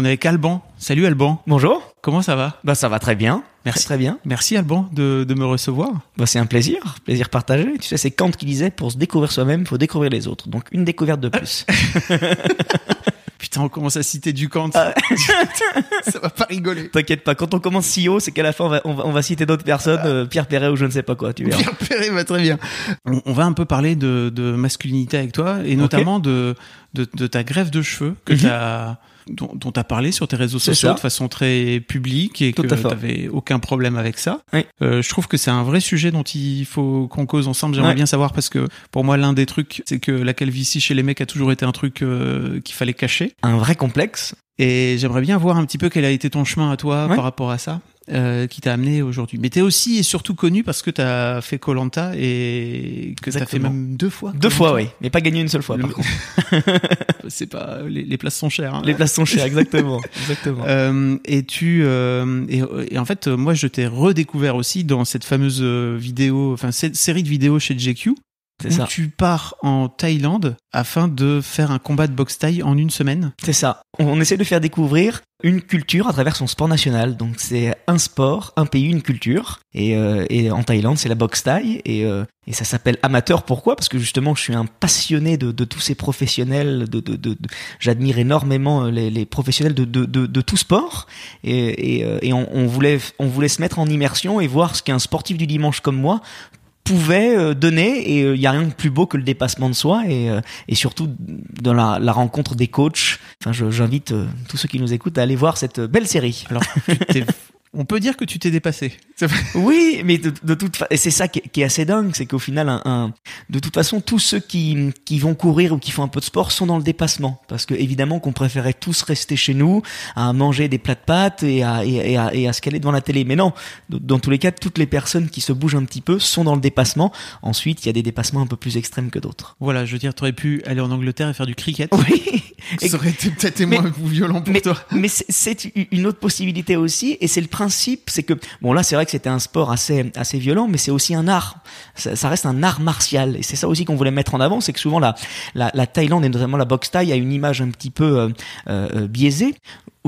On est avec Alban. Salut Alban. Bonjour. Comment ça va Bah ça va très bien. Merci. Très bien. Merci Alban de, de me recevoir. Bah c'est un plaisir, plaisir partagé. Tu sais, c'est Kant qui disait pour se découvrir soi-même, faut découvrir les autres. Donc une découverte de plus. Putain, on commence à citer du Kant. Ah. ça va pas rigoler. T'inquiète pas, quand on commence si haut, c'est qu'à la fin on va, on va, on va citer d'autres personnes, euh, Pierre Perret ou je ne sais pas quoi, tu verras. Pierre Perret va très bien. On, on va un peu parler de, de masculinité avec toi et notamment de, de, de ta greffe de cheveux que Mhm. t'as dont dont tu as parlé sur tes réseaux sociaux de façon très publique et Tout que tu aucun problème avec ça. Oui. Euh, je trouve que c'est un vrai sujet dont il faut qu'on cause ensemble. J'aimerais bien savoir parce que pour moi l'un des trucs c'est que la calvitie chez les mecs a toujours été un truc euh, qu'il fallait cacher. Un vrai complexe. Et j'aimerais bien voir un petit peu quel a été ton chemin à toi par rapport à ça, euh, qui t'a amené aujourd'hui. Mais t'es aussi et surtout connu parce que t'as fait Colanta et que t'as fait même deux fois. Deux fois, oui. Mais pas gagné une seule fois, Le- par contre. C'est pas les, les places sont chères. hein. Les places sont chères, exactement. exactement. Euh, et tu euh, et, et en fait moi je t'ai redécouvert aussi dans cette fameuse euh, vidéo, enfin cette série de vidéos chez JQ c'est où ça. tu pars en Thaïlande afin de faire un combat de boxe thaï en une semaine. C'est ça. On, essaie de faire découvrir une culture à travers son sport national. Donc c'est un sport, un pays, une culture. Et, euh, et en Thaïlande, c'est la boxe thaï. Et, euh, et ça s'appelle amateur. Pourquoi? Parce que justement, je suis un passionné de, de tous ces professionnels. De, de, de, J'admire énormément euh, les, les professionnels de, de, de, de tout sport. Et, et, euh, et on, on voulait, on voulait se mettre en immersion et voir ce qu'un sportif du dimanche comme moi pouvait euh, donner et il y a rien de plus beau que le dépassement de soi et, euh, et surtout dans la, la rencontre des coachs. Enfin, j'invite euh, tous ceux qui nous écoutent à aller voir cette belle série. Alors on peut dire que tu t'es dépassé. Oui, mais de, de toute façon, et c'est ça qui est, qui est assez dingue, c'est qu'au final, un, un- de toute façon, tous ceux qui, qui vont courir ou qui font un peu de sport sont dans le dépassement, parce que évidemment qu'on préférait tous rester chez nous, à manger des plats de pâtes et à, et, et à, et à se caler devant la télé. Mais non, dans tous les cas, toutes les personnes qui se bougent un petit peu sont dans le dépassement. Ensuite, il y a des dépassements un peu plus extrêmes que d'autres. Voilà, je veux dire, t'aurais pu aller en Angleterre et faire du cricket. Oui. Ça aurait été peut-être moins violent pour mais, toi. mais c'est- c'est une autre possibilité aussi, et c'est le principe, c'est que bon là c'est vrai que c'était un sport assez assez violent, mais c'est aussi un art. Ça, reste un art martial, et c'est ça aussi qu'on voulait mettre en avant, c'est que souvent la, la la Thaïlande et notamment la boxe thaï a une image un petit peu euh, euh, biaisée,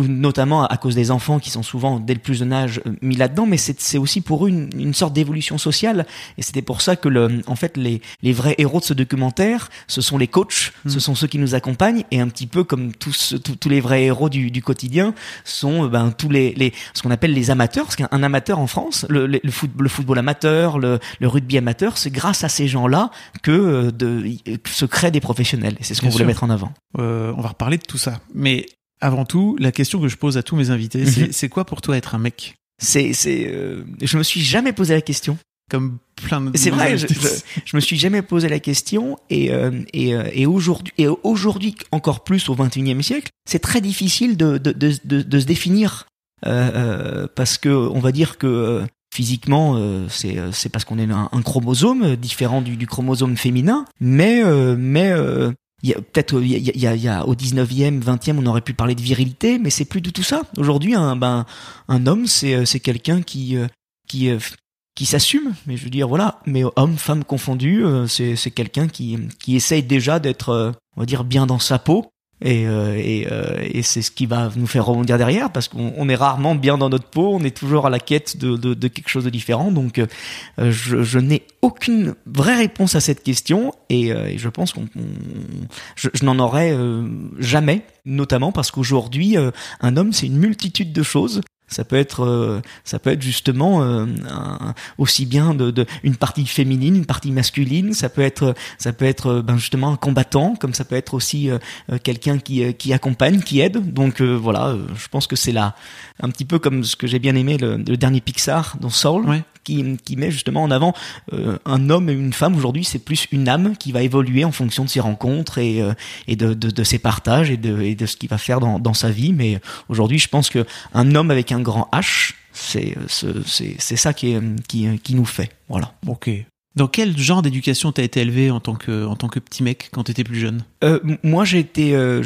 ou notamment à cause des enfants qui sont souvent dès le plus jeune âge euh, mis là-dedans, mais c'est aussi pour eux une, une sorte d'évolution sociale, et c'était pour ça que le en fait les les vrais héros de ce documentaire, ce sont les coachs, ce sont ceux qui nous accompagnent, et un petit peu comme tous tous, tous les vrais héros du, du quotidien sont euh, ben tous les les ce qu'on appelle les amateurs, parce qu'un un amateur en France, le, le, le foot- le football amateur, le, le rugby amateur, c'est grâce à ces gens-là que euh, de que se créent des professionnels, et c'est ce qu'on voulait mettre en avant. Euh, on va reparler de tout ça. Mais avant tout, la question que je pose à tous mes invités, c'est Mhm. c'est quoi pour toi être un mec? C'est c'est euh, je me suis jamais posé la question. Comme plein de. C'est vrai, je, je, je me suis jamais posé la question et euh, et, euh, et aujourd'hui et aujourd'hui encore plus au 21e siècle, c'est très difficile de de, de, de, de se définir euh, euh, parce que on va dire que euh, physiquement euh, c'est c'est parce qu'on est un, un chromosome différent du, du chromosome féminin, mais euh, mais euh, peut-être il y a, y a- au 19e, 20e, on aurait pu parler de virilité, mais c'est plus du tout ça. Aujourd'hui, un ben un homme, c'est euh, c'est quelqu'un qui euh, qui euh, qui s'assume, mais je veux dire voilà, mais homme, femme confondu, c'est c'est quelqu'un qui qui essaye déjà d'être, on va dire bien dans sa peau. Et, euh, et, euh, et c'est ce qui va nous faire rebondir derrière parce qu'on on est rarement bien dans notre peau, on est toujours à la quête de, de, de quelque chose de différent. Donc euh, je, je n'ai aucune vraie réponse à cette question et, euh, et je pense qu'on on- je, je n'en aurai euh, jamais, notamment parce qu'aujourd'hui euh, un homme c'est une multitude de choses. Ça peut être, euh, ça peut être justement euh, aussi bien de, de une partie féminine, une partie masculine. Ça peut être, ça peut être ben justement un combattant, comme ça peut être aussi euh, quelqu'un qui qui accompagne, qui aide. Donc voilà, je pense que c'est là un petit peu comme ce que j'ai bien aimé le, le dernier Pixar dans Soul, Ouais. Qui, qui met justement en avant euh, un homme et une femme. Aujourd'hui, c'est plus une âme qui va évoluer en fonction de ses rencontres et, euh, et de, de, de, ses partages et de, et de ce qu'il va faire dans, dans sa vie. Mais aujourd'hui, je pense que un homme avec un grand H, c'est ça qui, est, qui qui nous fait. Voilà. Ok. Dans quel genre d'éducation t'as été élevé en tant que en tant que petit mec quand t'étais plus jeune? Euh, Moi, j'ai été, euh,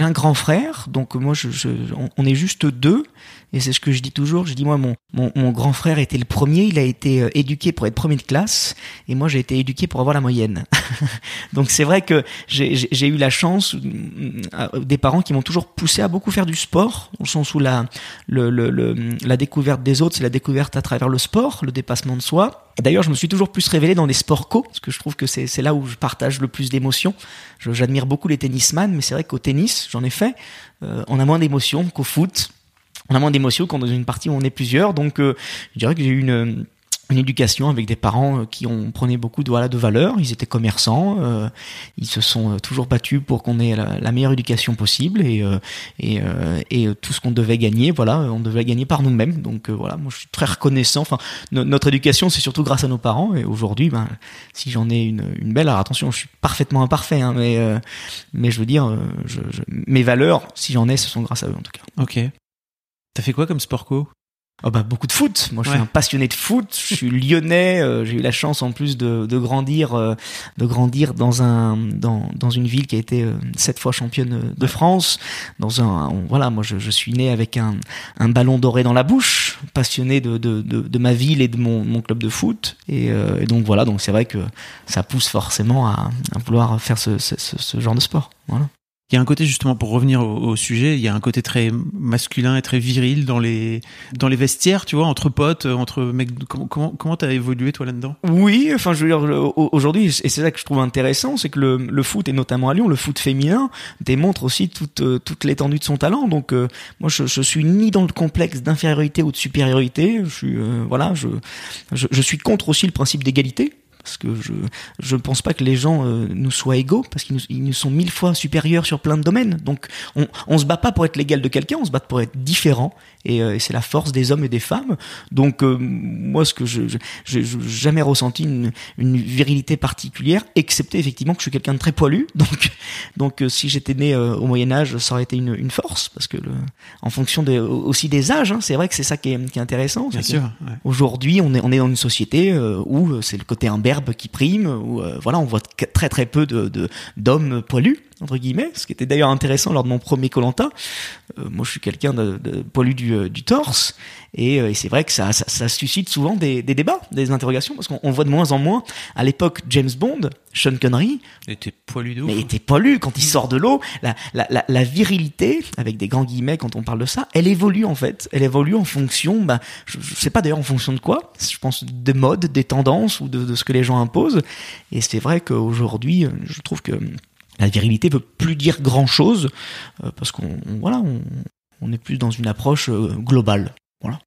un grand frère, donc moi, je, je, on est juste deux. Et c'est ce que je dis toujours. Je dis moi, mon, mon, mon, grand frère était le premier. Il a été euh, éduqué pour être premier de classe, et moi j'ai été éduqué pour avoir la moyenne. Donc c'est vrai que j'ai eu la chance euh, des parents qui m'ont toujours poussé à beaucoup faire du sport, le sens où la le, le, le la découverte des autres, c'est la découverte à travers le sport, le dépassement de soi. D'ailleurs, je me suis toujours plus révélé dans les sports co, parce que je trouve que c'est là où je partage le plus d'émotions. J'admire beaucoup les tennisman, mais c'est vrai qu'au tennis, j'en ai fait, euh, on a moins d'émotions qu'au foot on a moins d'émotions quand dans une partie où on est plusieurs. Donc, euh, je dirais que j'ai eu une, une éducation avec des parents euh, qui ont prené beaucoup de voilà de valeurs. Ils étaient commerçants, euh, ils se sont toujours battus pour qu'on ait la, meilleure éducation possible et et, et tout ce qu'on devait gagner, voilà, on devait gagner par nous-mêmes. Donc voilà, moi je suis très reconnaissant. Enfin, notre éducation c'est surtout grâce à nos parents et aujourd'hui, ben si j'en ai une, une belle, alors attention, je suis parfaitement imparfait, hein, mais mais je veux dire, je, mes valeurs, si j'en ai, ce sont grâce à eux en tout cas. Ok. T'as fait quoi comme sport co? Oh bah beaucoup de foot. Moi, je suis un passionné de foot. Je suis lyonnais. Euh, j'ai eu la chance en plus de, de grandir, euh, de grandir dans un dans, dans une ville qui a été euh, sept fois championne de France. Dans un voilà, moi je, je, suis né avec un, un ballon doré dans la bouche, passionné de, de, de, de ma ville et de mon, mon club de foot. Et, et donc voilà, donc c'est vrai que ça pousse forcément à, à vouloir faire ce, ce, ce genre de sport. Voilà. Il y a un côté justement pour revenir au, sujet, il y a un côté très masculin et très viril dans les dans les vestiaires, tu vois, entre potes, entre mecs. Comment comment t'as évolué toi là-dedans? Oui, enfin je veux dire aujourd'hui et c'est ça que je trouve intéressant, c'est que le, le foot et notamment à Lyon, le foot féminin démontre aussi toute toute l'étendue de son talent. Donc euh, moi je, je suis ni dans le complexe d'infériorité ou de supériorité. Je suis euh, voilà, je je suis contre aussi le principe d'égalité parce que je je pense pas que les gens euh, nous soient égaux parce qu'ils nous, ils nous sont mille fois supérieurs sur plein de domaines. Donc on on se bat pas pour être l'égal de quelqu'un, on se bat pour être différent et, euh, et c'est la force des hommes et des femmes. Donc euh, moi ce que je j'ai jamais ressenti une, une virilité particulière excepté effectivement que je suis quelqu'un de très poilu. Donc donc si j'étais né au Moyen Âge, ça aurait été une, une force parce que le, en fonction aussi des âges, hein, c'est vrai que c'est ça qui est, qui est intéressant. Bien sûr. Ouais. Aujourd'hui, on est on est dans une société où c'est le côté imberbe qui prime, où euh, voilà, on voit très très peu de d'hommes poilus entre guillemets, ce qui était d'ailleurs intéressant lors de mon premier Colanta. Euh, moi, je suis quelqu'un de, de, poilu du, euh, du torse, et, euh, et c'est vrai que ça, ça, ça, suscite souvent des, des, débats, des interrogations, parce qu'on voit de moins en moins. À l'époque, James Bond, Sean Connery, était poilu de ouf. Mais était poilu quand il sort de l'eau. La, la, la, la, virilité, avec des grands guillemets quand on parle de ça, elle évolue en fait. Elle évolue en fonction, bah, je, je sais pas d'ailleurs en fonction de quoi. Je pense de mode, des tendances ou de, de ce que les gens imposent. Et c'est vrai qu'aujourd'hui, je trouve que la virilité veut plus dire grand chose euh, parce qu'on voilà on, est plus dans une approche euh, globale. Voilà.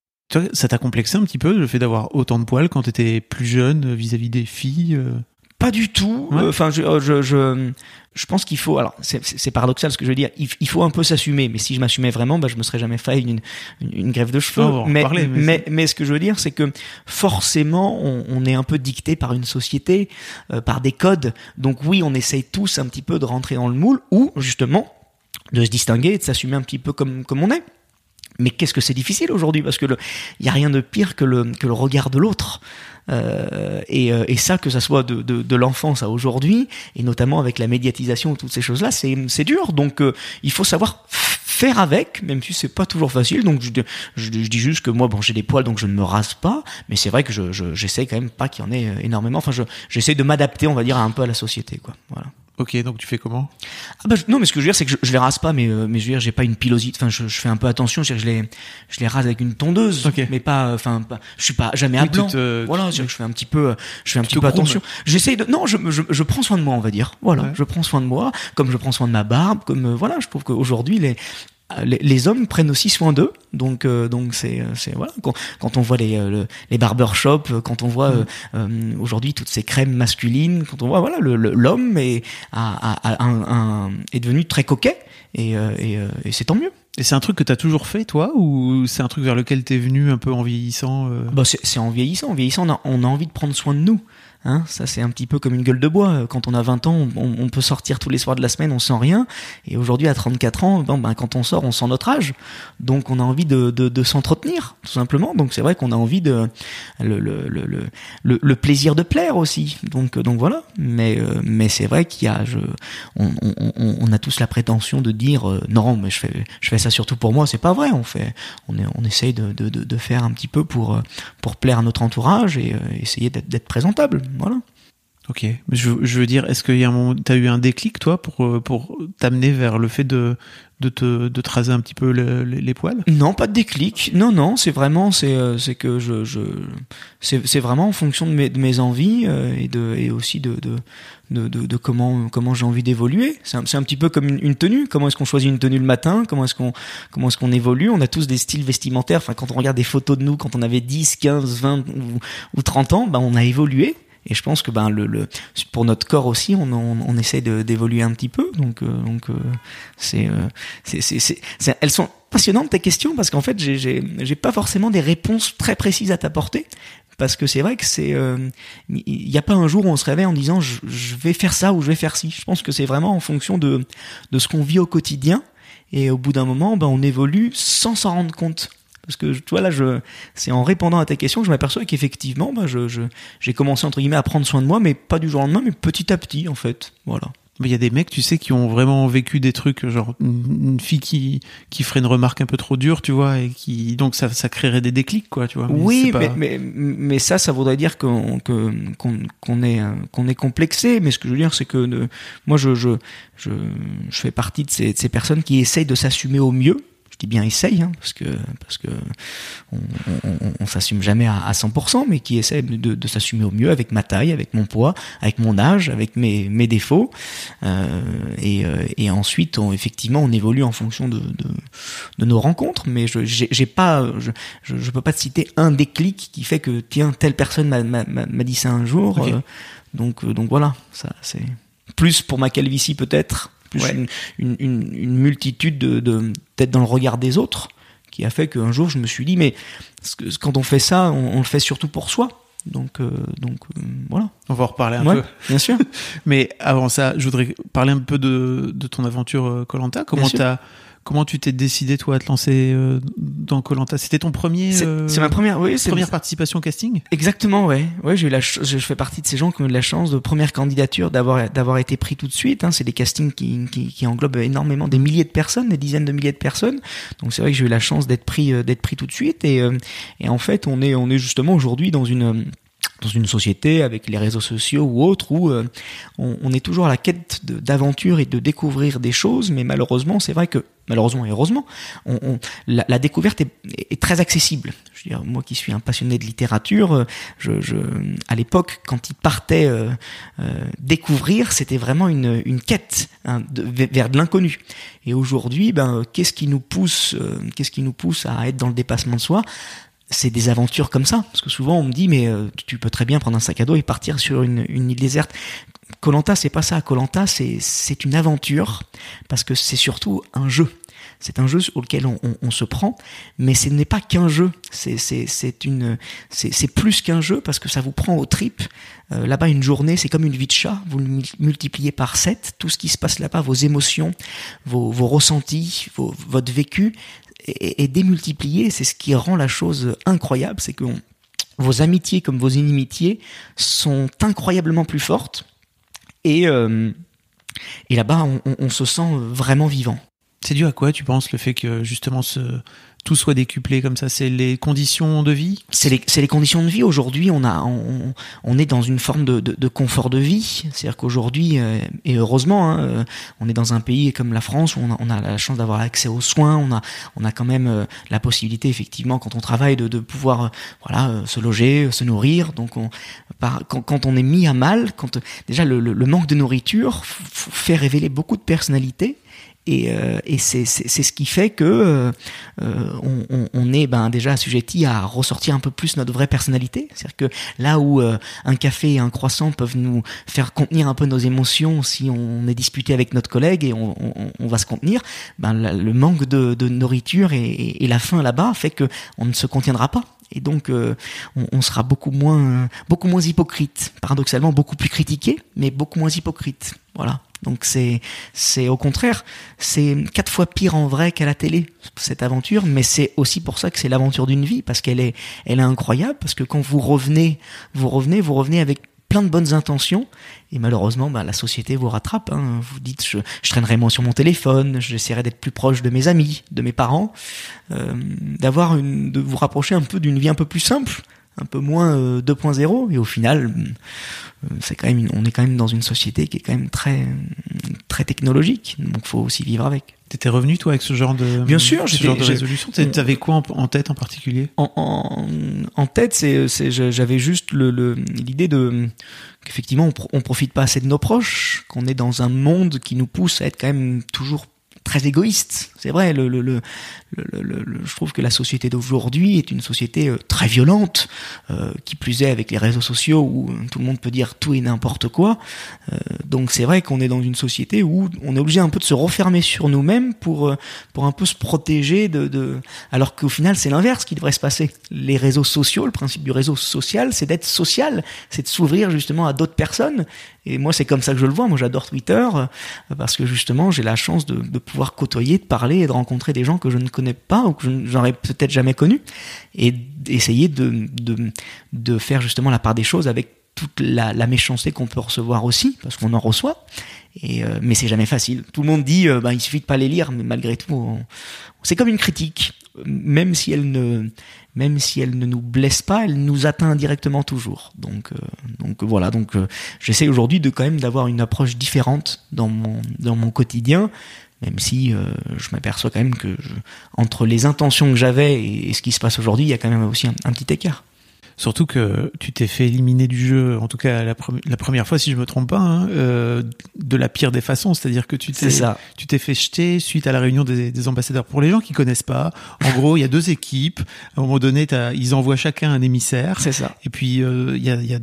Ça t'a complexé un petit peu le fait d'avoir autant de poils quand t'étais plus jeune vis-à-vis -vis des filles euh? Pas du tout. Ouais. Enfin, je, je, je, je pense qu'il faut. Alors, c'est paradoxal ce que je veux dire. Il, il faut un peu s'assumer. Mais si je m'assumais vraiment, bah, je me serais jamais fait une, une, une grève de cheveux. Oh, mais, parler, mais, mais, mais, ce que je veux dire, c'est que forcément, on, on, est un peu dicté par une société, euh, par des codes. Donc oui, on essaye tous un petit peu de rentrer dans le moule, ou justement de se distinguer et de s'assumer un petit peu comme comme on est. Mais qu'est-ce que c'est difficile aujourd'hui? Parce que il y a rien de pire que le que le regard de l'autre. Euh, et, euh, et, ça, que ça soit de, de, de l'enfance à aujourd'hui, et notamment avec la médiatisation, toutes ces choses-là, c'est c'est dur. Donc, euh, il faut savoir faire avec, même si c'est pas toujours facile. Donc, je, je, je dis juste que moi, bon, j'ai des poils, donc je ne me rase pas, mais c'est vrai que je j'essaie je, quand même pas qu'il y en ait énormément. Enfin, j'essaie de m'adapter, on va dire, un peu à la société, quoi. Voilà. Ok, donc tu fais comment ah bah, Non, mais ce que je veux dire, c'est que je, je les rase pas, mais, euh, mais je veux dire, j'ai pas une pilosite. Enfin, je, je, fais un peu attention. Je, je les, je les rase avec une tondeuse, okay. mais pas, enfin, pas, je suis pas jamais à oui, blanc. Te, voilà, je, fais un petit peu, je fais un petit peu attention. J'essaie de, non, je, je, je prends soin de moi, on va dire. Voilà, ouais. je prends soin de moi, comme je prends soin de ma barbe, comme euh, voilà, je trouve qu'aujourd'hui les les, hommes prennent aussi soin d'eux, donc euh, donc c'est c'est voilà quand, quand, on voit les euh, les barbershops, quand on voit euh, aujourd'hui toutes ces crèmes masculines, quand on voit voilà l'homme est a, a, a un, un, est devenu très coquet et, euh, et, euh, et c'est tant mieux. Et c'est un truc que t'as toujours fait, toi, ou c'est un truc vers lequel t'es venu un peu en vieillissant euh? Bah, c'est c'est en vieillissant. En vieillissant, on a, on a envie de prendre soin de nous. Hein, ça c'est un petit peu comme une gueule de bois. Quand on a 20 ans, on, peut sortir tous les soirs de la semaine, on sent rien. Et aujourd'hui, à 34 ans, bon, ben, quand on sort, on sent notre âge. Donc on a envie de, de, de s'entretenir, tout simplement. Donc c'est vrai qu'on a envie de le, le, le, le, plaisir de plaire aussi. Donc, euh, donc voilà. Mais, euh, mais c'est vrai qu'il y a, je, on, on, on- a tous la prétention de dire euh, non, mais je fais, je fais ça surtout pour moi. C'est pas vrai. On fait, on, essaye de, de, de, faire un petit peu pour, euh, pour plaire à notre entourage et euh, essayer d'être présentable. Voilà. Ok, mais je, je veux dire, est-ce qu'il y a un moment, t'as eu un déclic toi pour euh, pour t'amener vers le fait de de te de te raser un petit peu le- les, les poils? Non, pas de déclic. Non, non, c'est vraiment, c'est, euh, c'est que je, je, c'est, c'est vraiment en fonction de mes, de mes envies euh, et de, et aussi de, de, de, de, de comment, comment j'ai envie d'évoluer. C'est un, c'est un petit peu comme une, une tenue. Comment est-ce qu'on choisit une tenue le matin? Comment est-ce qu'on, comment est-ce qu'on évolue? On a tous des styles vestimentaires. Enfin, quand on regarde des photos de nous, quand on avait 10, 15, 20 ou, ou 30 ans, ben, on a évolué. Et je pense que ben le, le pour notre corps aussi, on, on, on essaie d'évoluer un petit peu. Donc euh, donc euh, c'est euh, elles sont passionnantes tes questions parce qu'en fait j'ai j'ai pas forcément des réponses très précises à t'apporter parce que c'est vrai que c'est euh, il y a pas un jour où on se réveille en disant je, je vais faire ça ou je vais faire ci. Je pense que c'est vraiment en fonction de de ce qu'on vit au quotidien et au bout d'un moment ben on évolue sans s'en rendre compte. Parce que tu vois là, je, c'est en répondant à ta question que je m'aperçois qu'effectivement, ben, je, je, j'ai commencé entre guillemets à prendre soin de moi, mais pas du jour au lendemain, mais petit à petit en fait. Voilà. Mais il y a des mecs, tu sais, qui ont vraiment vécu des trucs, genre une, fille qui qui ferait une remarque un peu trop dure, tu vois, et qui donc ça ça créerait des déclics, quoi, tu vois. Mais oui, pas- mais, mais, mais ça, ça voudrait dire qu'on que, qu'on, qu'on est, qu'on est complexé. Mais ce que je veux dire, c'est que euh, moi, je, je, je, je fais partie de ces, de ces personnes qui essayent de s'assumer au mieux. Je dis bien essaye, hein, parce que parce que on, on, on- on s'assume jamais à, à 100%, mais qui essaie de, de s'assumer au mieux avec ma taille, avec mon poids, avec mon âge, avec mes, mes défauts. Euh, et, euh, et ensuite, on, effectivement, on évolue en fonction de, de, de nos rencontres. Mais je j'ai pas, je, je, je peux pas te citer un déclic qui fait que tiens telle personne m'a dit ça un jour. Euh, donc euh, donc voilà, ça c'est plus pour ma calvitie peut-être, plus Ouais. une, une, une, une multitude de, de peut-être dans le regard des autres qui a fait qu'un jour je me suis dit mais quand on fait ça, on, on le fait surtout pour soi. Donc euh, donc euh, voilà. On va en reparler un Ouais, peu. bien sûr. Mais avant ça, je voudrais parler un peu de, de ton aventure Colanta. Comment sûr. Comment tu t'es décidé toi à te lancer euh, dans Colanta? C'était ton premier, C'est euh, c'est ma première, oui, c'est première participation au casting? Exactement, ouais. Ouais, j'ai eu la, je fais partie de ces gens qui ont eu la chance de première candidature d'avoir d'avoir été pris tout de suite. Hein. C'est des castings qui, qui, qui englobent énormément des milliers de personnes, des dizaines de milliers de personnes. Donc c'est vrai que j'ai eu la chance d'être pris euh, d'être pris tout de suite. Et, euh, et en fait, on est on est justement aujourd'hui dans une euh, dans une société avec les réseaux sociaux ou autres où euh, on, on est toujours à la quête d'aventure et de découvrir des choses, mais malheureusement, c'est vrai que malheureusement et heureusement, on, on- la, la découverte est, est très accessible. Je veux dire, moi qui suis un passionné de littérature, euh, je, je, à l'époque, quand il partait euh, euh, découvrir, c'était vraiment une, une quête hein, de- vers de l'inconnu. Et aujourd'hui, ben, qu'est-ce qui nous pousse, euh, qu'est-ce qui nous pousse à être dans le dépassement de soi? C'est des aventures comme ça. Parce que souvent, on me dit, mais euh, tu peux très bien prendre un sac à dos et partir sur une, île déserte. Colanta, c'est pas ça. Colanta, c'est une aventure parce que c'est surtout un jeu. C'est un jeu auquel on, on- se prend, mais ce n'est pas qu'un jeu. C'est plus qu'un jeu parce que ça vous prend aux tripes. Euh, là-bas, une journée, c'est comme une vie de chat. Vous le mul- multipliez par 7. Tout ce qui se passe là-bas, vos émotions, vos, vos ressentis, vos- votre vécu, est, est démultiplié. C'est ce qui rend la chose incroyable. C'est que vos amitiés comme vos inimitiés sont incroyablement plus fortes. Et, euh, et là-bas, on- on se sent vraiment vivant. C'est dû à quoi, tu penses, le fait que justement ce, tout soit décuplé comme ça C'est les conditions de vie? C'est les, les conditions de vie. Aujourd'hui, on, a, on, on est dans une forme de, de, de confort de vie. C'est-à-dire qu'aujourd'hui, euh, et heureusement, hein, euh, on est dans un pays comme la France où on a, on a la chance d'avoir accès aux soins. On a, on a quand même euh, la possibilité, effectivement, quand on travaille, de, de pouvoir voilà, se loger, se nourrir. Donc, on, par, quand, quand on est mis à mal, quand déjà le, le, le manque de nourriture fait révéler beaucoup de personnalités. Et, euh, et c'est, ce qui fait que euh, euh, on, on, est ben, déjà assujetti à ressortir un peu plus notre vraie personnalité. C'est-à-dire que là où euh, un café et un croissant peuvent nous faire contenir un peu nos émotions si on est disputé avec notre collègue et on, on, on va se contenir, ben, la- le manque de, de nourriture et, et, la faim là-bas fait que on ne se contiendra pas. Et donc, euh, on, on sera beaucoup moins, beaucoup moins hypocrite. Paradoxalement, beaucoup plus critiqué, mais beaucoup moins hypocrite. Voilà. Donc c'est, c'est au contraire, c'est quatre fois pire en vrai qu'à la télé cette aventure, mais c'est aussi pour ça que c'est l'aventure d'une vie parce qu'elle est, elle est incroyable parce que quand vous revenez, vous revenez, vous revenez avec plein de bonnes intentions et malheureusement bah, la société vous rattrape hein. vous dites je, traînerai moins sur mon téléphone j'essaierai d'être plus proche de mes amis de mes parents euh, d'avoir une de vous rapprocher un peu d'une vie un peu plus simple un peu moins euh, 2.0 et au final euh, c'est quand même une- on est quand même dans une société qui est quand même très très technologique donc faut aussi vivre avec T'étais revenu toi avec ce genre de Bien sûr, ce genre de résolution. T'avais- quoi en, en tête en particulier? En, en, en tête, c'est, j'avais juste le, le, l'idée de qu'effectivement on, pro- on profite pas assez de nos proches, qu'on est dans un monde qui nous pousse à être quand même toujours très égoïste. C'est vrai, le, le, le, je trouve que la société d'aujourd'hui est une société euh, très violente, euh, qui plus est avec les réseaux sociaux où tout le monde peut dire tout et n'importe quoi. Euh, donc c'est vrai qu'on est dans une société où on est obligé un peu de se refermer sur nous-mêmes pour pour un peu se protéger de, de... alors qu'au final c'est l'inverse qui devrait se passer. Les réseaux sociaux, le principe du réseau social, c'est d'être social, c'est de s'ouvrir justement à d'autres personnes. Et moi c'est comme ça que je le vois. Moi j'adore Twitter parce que justement j'ai la chance de, de pouvoir côtoyer, de parler et de rencontrer des gens que je ne connais pas ou que j'aurais peut-être jamais connus et d'essayer de, de de faire justement la part des choses avec toute la, méchanceté qu'on peut recevoir aussi, parce qu'on en reçoit. Et euh, mais c'est jamais facile. Tout le monde dit, euh, bah, il suffit de pas les lire, mais malgré tout, c'est comme une critique, même si elle ne, même si elle ne nous blesse pas, elle nous atteint indirectement toujours. Donc, euh, donc voilà. Donc, euh, j'essaie aujourd'hui de quand même d'avoir une approche différente dans mon dans mon quotidien, même si euh, je m'aperçois quand même que je- entre les intentions que j'avais et, ce qui se passe aujourd'hui, il y a quand même aussi un petit écart. Surtout que tu t'es fait éliminer du jeu, en tout cas la, pre- la première fois, si je me trompe pas, hein, euh, de la pire des façons. C'est-à-dire que tu t'es, tu t'es fait jeter suite à la réunion des, des ambassadeurs. Pour les gens qui connaissent pas, en gros, il y a deux équipes. À un moment donné, ils envoient chacun un émissaire. C'est ça. Et puis, euh, il y a, y a,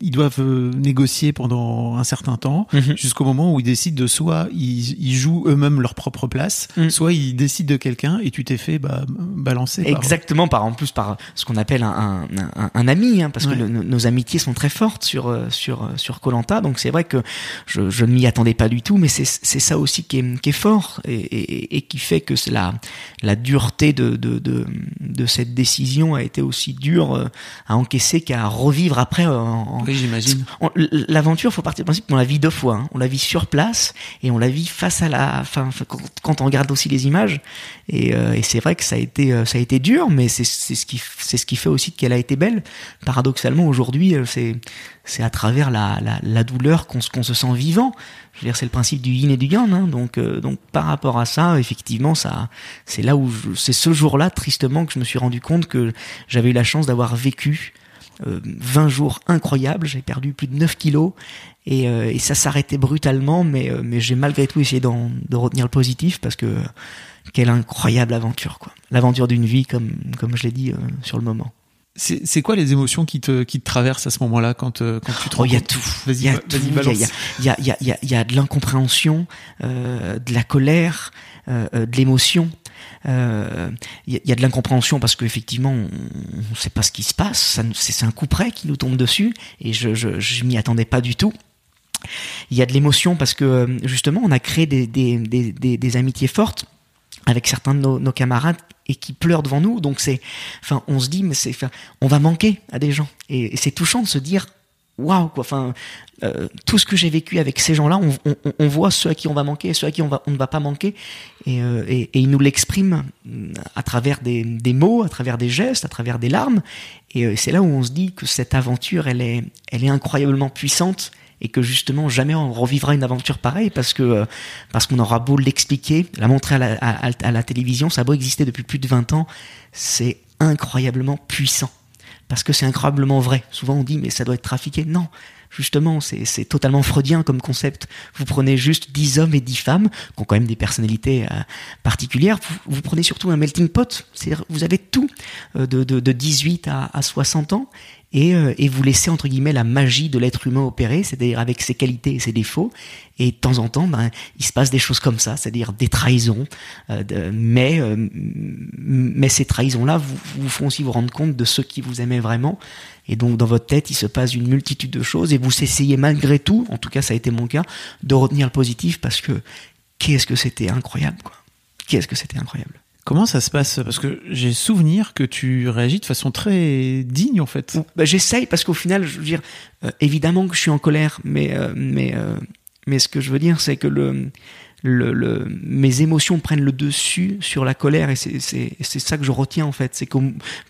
ils doivent euh, négocier pendant un certain temps, Mhm. jusqu'au moment où ils décident de soit ils, ils jouent eux-mêmes leur propre place, Mm. soit ils décident de quelqu'un et tu t'es fait bah, balancer. Exactement, par en plus par ce qu'on appelle un, un, un, un ami, hein, parce Ouais. que le- nos- amitiés sont très fortes sur euh, sur euh, sur Colanta, donc c'est vrai que je, je ne m'y attendais pas du tout, mais c'est c'est ça aussi qui est, qui est fort et, et, et qui fait que la la dureté de, de de de cette décision a été aussi dure euh, à encaisser qu'à revivre après. En, en- Oui, j'imagine. L'aventure, faut partir du principe qu'on la vit deux fois. hein. On la vit sur place et on la vit face à la. Enfin, quand, quand on regarde aussi les images. Et, euh, et c'est vrai que ça a été, ça a été dur, mais c'est c'est ce qui, c'est ce qui fait aussi qu'elle a été belle. Paradoxalement, aujourd'hui, euh, c'est c'est à travers la, la, douleur qu'on se, qu'on se sent vivant. Je veux dire, c'est le principe du yin et du yang. Hein. Donc, euh, donc par rapport à ça, effectivement, ça, c'est là où c'est ce jour-là, tristement, que je me suis rendu compte que j'avais eu la chance d'avoir vécu euh, 20 jours incroyables, j'ai perdu plus de 9 kilos et, euh, et ça s'arrêtait brutalement, mais, mais j'ai malgré tout essayé d'en- de retenir le positif parce que quelle incroyable aventure quoi. L'aventure d'une vie comme, comme je l'ai dit sur le moment. C'est quoi les émotions qui te, qui te traversent à ce moment-là quand, euh, quand tu te Oh, il y a tout. Vas-y, Il y a y a- balance. il y a, il y, a, il y, a, il y a de l'incompréhension, euh, de la colère, euh, euh, de l'émotion. Euh, Il y, a- il y a de l'incompréhension parce qu'effectivement, on ne sait pas ce qui se passe. C'est un coup près qui nous tombe dessus et je, je, je m'y attendais pas du tout. Il y a de l'émotion parce que euh, justement, on a créé des, des, des, des amitiés fortes avec certains de nos, camarades et qui pleurent devant nous. Donc c'est, enfin, on se dit, mais c'est, enfin, on va manquer à des gens. Et, c'est touchant de se dire, waouh, quoi. Enfin, euh, tout ce que j'ai vécu avec ces gens-là, on, voit ceux à qui on va manquer et ceux à qui on, ne va pas manquer. Et, euh, ils nous l'expriment euh, à travers des, mots, à travers des gestes, à travers des larmes. Et c'est là où on se dit que cette aventure, elle est, elle est incroyablement puissante et que justement jamais on revivra une aventure pareille parce que euh, parce qu'on aura beau l'expliquer, la montrer à la, télévision, ça a beau exister depuis plus de 20 ans, c'est incroyablement puissant parce que c'est incroyablement vrai. Souvent on dit mais ça doit être trafiqué. Non, justement, c'est totalement freudien comme concept. Vous prenez juste 10 hommes et 10 femmes, qui ont quand même des personnalités euh, particulières. Vous, vous prenez surtout un melting pot, c'est-à-dire vous avez tout, euh, de, de, de 18 à, à 60 ans, et, euh, et vous laissez entre guillemets la magie de l'être humain opérer, c'est-à-dire avec ses qualités et ses défauts. Et de temps en temps, ben, il se passe des choses comme ça, c'est-à-dire des trahisons. euh, mais, euh, mais ces trahisons-là vous, vous font aussi vous rendre compte de ceux qui vous aimaient vraiment. Et donc dans votre tête, il se passe une multitude de choses et vous essayez malgré tout, en tout cas ça a été mon cas, de retenir le positif parce que qu'est-ce que c'était incroyable, quoi. Qu'est-ce que c'était incroyable. Comment ça se passe? Parce que j'ai souvenir que tu réagis de façon très digne en fait. Bah, J'essaye parce qu'au final, je veux dire, euh, évidemment que je suis en colère, mais euh, mais euh, mais ce que je veux dire, c'est que le, le, le mes émotions prennent le dessus sur la colère et c'est ça que je retiens en fait. C'est que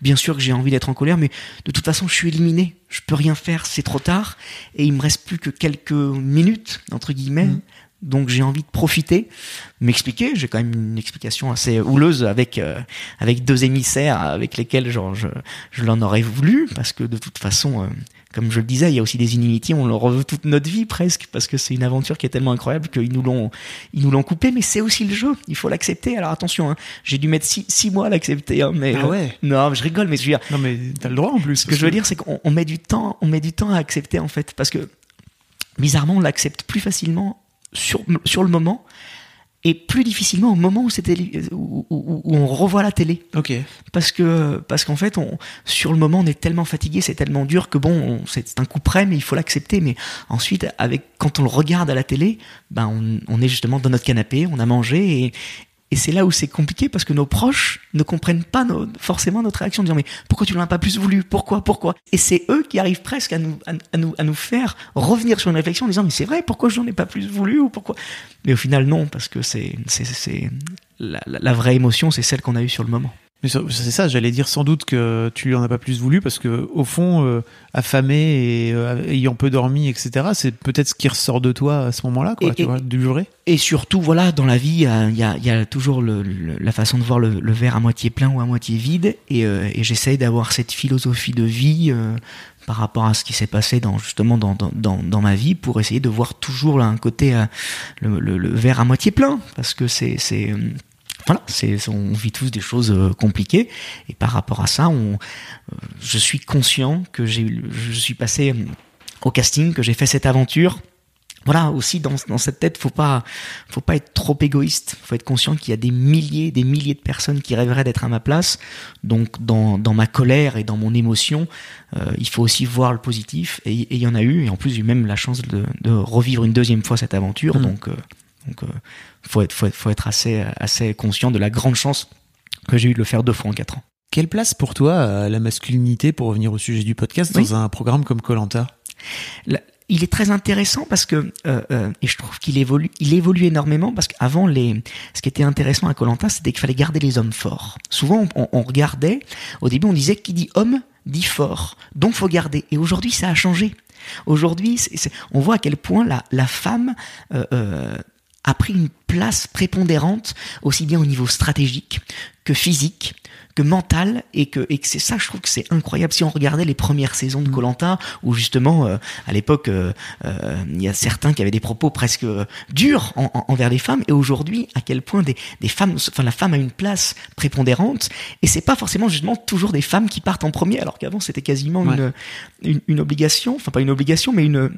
bien sûr que j'ai envie d'être en colère, mais de toute façon, je suis éliminé. Je peux rien faire, c'est trop tard et il me reste plus que quelques minutes entre guillemets. Donc j'ai envie de profiter, m'expliquer. J'ai quand même une explication assez houleuse avec euh, avec deux émissaires avec lesquels genre je je l'en aurais voulu parce que de toute façon, euh, comme je le disais, il y a aussi des inimitiés. On le reveut toute notre vie presque parce que c'est une aventure qui est tellement incroyable qu'ils nous l'ont ils nous l'ont coupé. Mais c'est aussi le jeu. Il faut l'accepter. Alors attention, hein, j'ai dû mettre six, six mois à l'accepter. Hein, mais Ah ouais. non, je rigole. Mais je veux dire, Non mais t'as le droit en plus. ce que je veux dire, c'est qu'on on met du temps, on met du temps à accepter en fait, parce que bizarrement, on l'accepte plus facilement sur, sur le moment et plus difficilement au moment où, c'était, où, où- où on revoit la télé. Ok. Parce que parce qu'en fait, on, sur le moment, on est tellement fatigué, c'est tellement dur que bon, on- c'est c'est un coup près, mais il faut l'accepter. Mais ensuite, avec quand on le regarde à la télé, ben on, on est justement dans notre canapé, on a mangé et et c'est là où c'est compliqué parce que nos proches ne comprennent pas forcément notre réaction, en disant mais pourquoi tu l'as pas plus voulu, pourquoi, pourquoi? Et c'est eux qui arrivent presque à nous, à, nous, à nous faire revenir sur une réflexion en disant mais c'est vrai, pourquoi je n'en ai pas plus voulu ou pourquoi? Mais au final non, parce que c'est, la vraie émotion, c'est celle qu'on a eue sur le moment. Mais c'est ça, j'allais dire sans doute que tu lui en as pas plus voulu parce que au fond, euh, affamé et euh, ayant peu dormi, etc. C'est peut-être ce qui ressort de toi à ce moment-là, quoi. Et- tu et- vois, du vrai. Et surtout, voilà, dans la vie, il y a, il y a toujours le, le- la façon de voir le, le verre à moitié plein ou à moitié vide. Et, euh, et j'essaye d'avoir cette philosophie de vie euh, par rapport à ce qui s'est passé dans justement dans, dans, dans, dans ma vie pour essayer de voir toujours là, un côté le, le, le verre à moitié plein parce que c'est c'est voilà, c'est on vit tous des choses euh, compliquées. Et par rapport à ça, on, euh, je suis conscient que j'ai je suis passé euh, au casting, que j'ai fait cette aventure. Voilà aussi dans, dans cette tête faut pas faut pas être trop égoïste. Faut être conscient qu'il y a des milliers des milliers de personnes qui rêveraient d'être à ma place. Donc dans, dans ma colère et dans mon émotion euh, il faut aussi voir le positif. Et il y en a eu. Et en plus j'ai eu même la chance de, de revivre une deuxième fois cette aventure. Mhm. donc euh, donc euh, faut être faut être faut être assez assez conscient de la grande chance que j'ai eu de le faire deux fois en quatre ans. Quelle place pour toi a la masculinité, pour revenir au sujet du podcast, Oui. dans un programme comme Colanta? La- il est très intéressant parce que euh, euh, et je trouve qu'il évolue il évolue énormément parce qu'avant les ce qui était intéressant à Colanta c'était qu'il fallait garder les hommes forts. Souvent on, on regardait au début on disait qui dit homme dit fort. Donc faut garder. Et aujourd'hui ça a changé. Aujourd'hui on voit à quel point la, la femme euh, euh, a pris une place prépondérante aussi bien au niveau stratégique que physique que mental et que et que c'est ça je trouve que c'est incroyable si on regardait les premières saisons de Colanta où justement euh, à l'époque euh, euh, il y a certains qui avaient des propos presque euh, durs en- en- envers les femmes et aujourd'hui à quel point des, des femmes enfin la femme a une place prépondérante et c'est pas forcément justement toujours des femmes qui partent en premier alors qu'avant c'était quasiment Ouais. une, une une obligation enfin pas une obligation mais une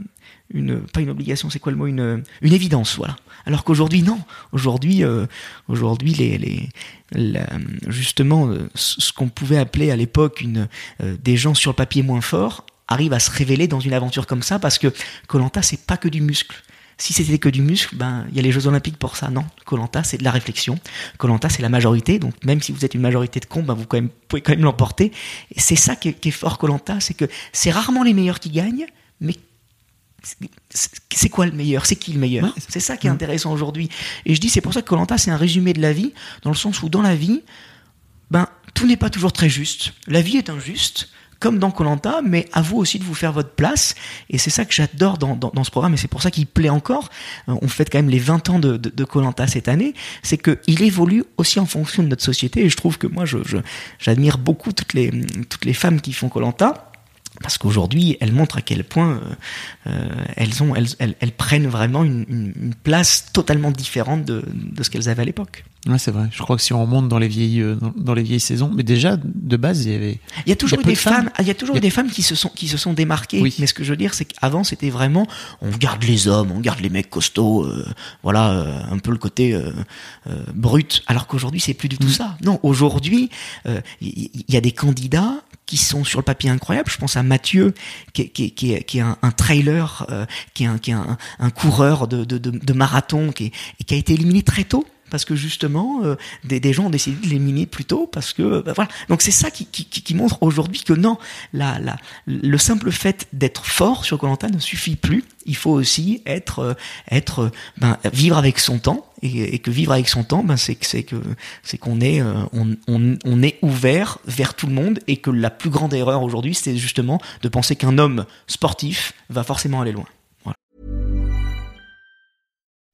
pas une obligation c'est quoi le mot une une évidence voilà alors qu'aujourd'hui non aujourd'hui euh, aujourd'hui les les justement euh, ce qu'on pouvait appeler à l'époque une euh, des gens sur le papier moins forts arrivent à se révéler dans une aventure comme ça parce que Colanta c'est pas que du muscle si c'était que du muscle, ben il y a les Jeux Olympiques pour ça. Non, Colanta c'est de la réflexion. Colanta c'est la majorité. Donc même si vous êtes une majorité de cons, ben vous pouvez quand même l'emporter. C'est ça qui est, qui est fort Colanta, c'est que c'est rarement les meilleurs qui gagnent, mais c'est- quoi le meilleur? C'est qui le meilleur? Ouais. C'est ça qui est intéressant aujourd'hui. Et je dis c'est pour ça que Colanta c'est un résumé de la vie, dans le sens où dans la vie, ben tout n'est pas toujours très juste. La vie est injuste, comme dans Colanta, mais à vous aussi de vous faire votre place. Et c'est ça que j'adore dans, dans, dans ce programme, et c'est pour ça qu'il plaît encore. Euh, On fête quand même les 20 ans de de Colanta cette année. C'est qu'il évolue aussi en fonction de notre société. Et je trouve que moi, je je- j'admire beaucoup toutes les toutes les femmes qui font Colanta. Parce qu'aujourd'hui, elles montrent à quel point euh, euh, elles, prennent vraiment une, place totalement différente de ce qu'elles avaient à l'époque. Ouais, c'est vrai. Je crois que si on remonte dans les vieilles, euh, dans, dans, les vieilles saisons, mais déjà de base, il y avait. Il y a toujours il y a eu des femmes. femmes. Il y a toujours il y a... des femmes qui se sont qui se sont démarquées. Oui. Mais ce que je veux dire, c'est qu'avant, c'était vraiment, on garde les hommes, on garde les mecs costauds, euh, voilà, euh, un peu le côté euh, brut. Alors qu'aujourd'hui, c'est plus du tout mmh. ça. Non, aujourd'hui, il y, a des candidats qui sont sur le papier incroyables. Je pense à Mathieu, qui est, qui est, qui est, qui est un, un, trailer, qui est un, qui est un, un coureur de, de, de, de marathon, qui, est, qui a été éliminé très tôt parce que justement euh, des, des, gens ont décidé de l'éliminer plus tôt parce que bah, voilà donc c'est ça qui, qui, qui montre aujourd'hui que non la, la, le simple fait d'être fort sur Colanta ne suffit plus il faut aussi être euh, être ben, vivre avec son temps et, et, que vivre avec son temps ben c'est c'est que c'est qu'on est euh, on, on, on est ouvert vers tout le monde et que la plus grande erreur aujourd'hui c'est justement de penser qu'un homme sportif va forcément aller loin.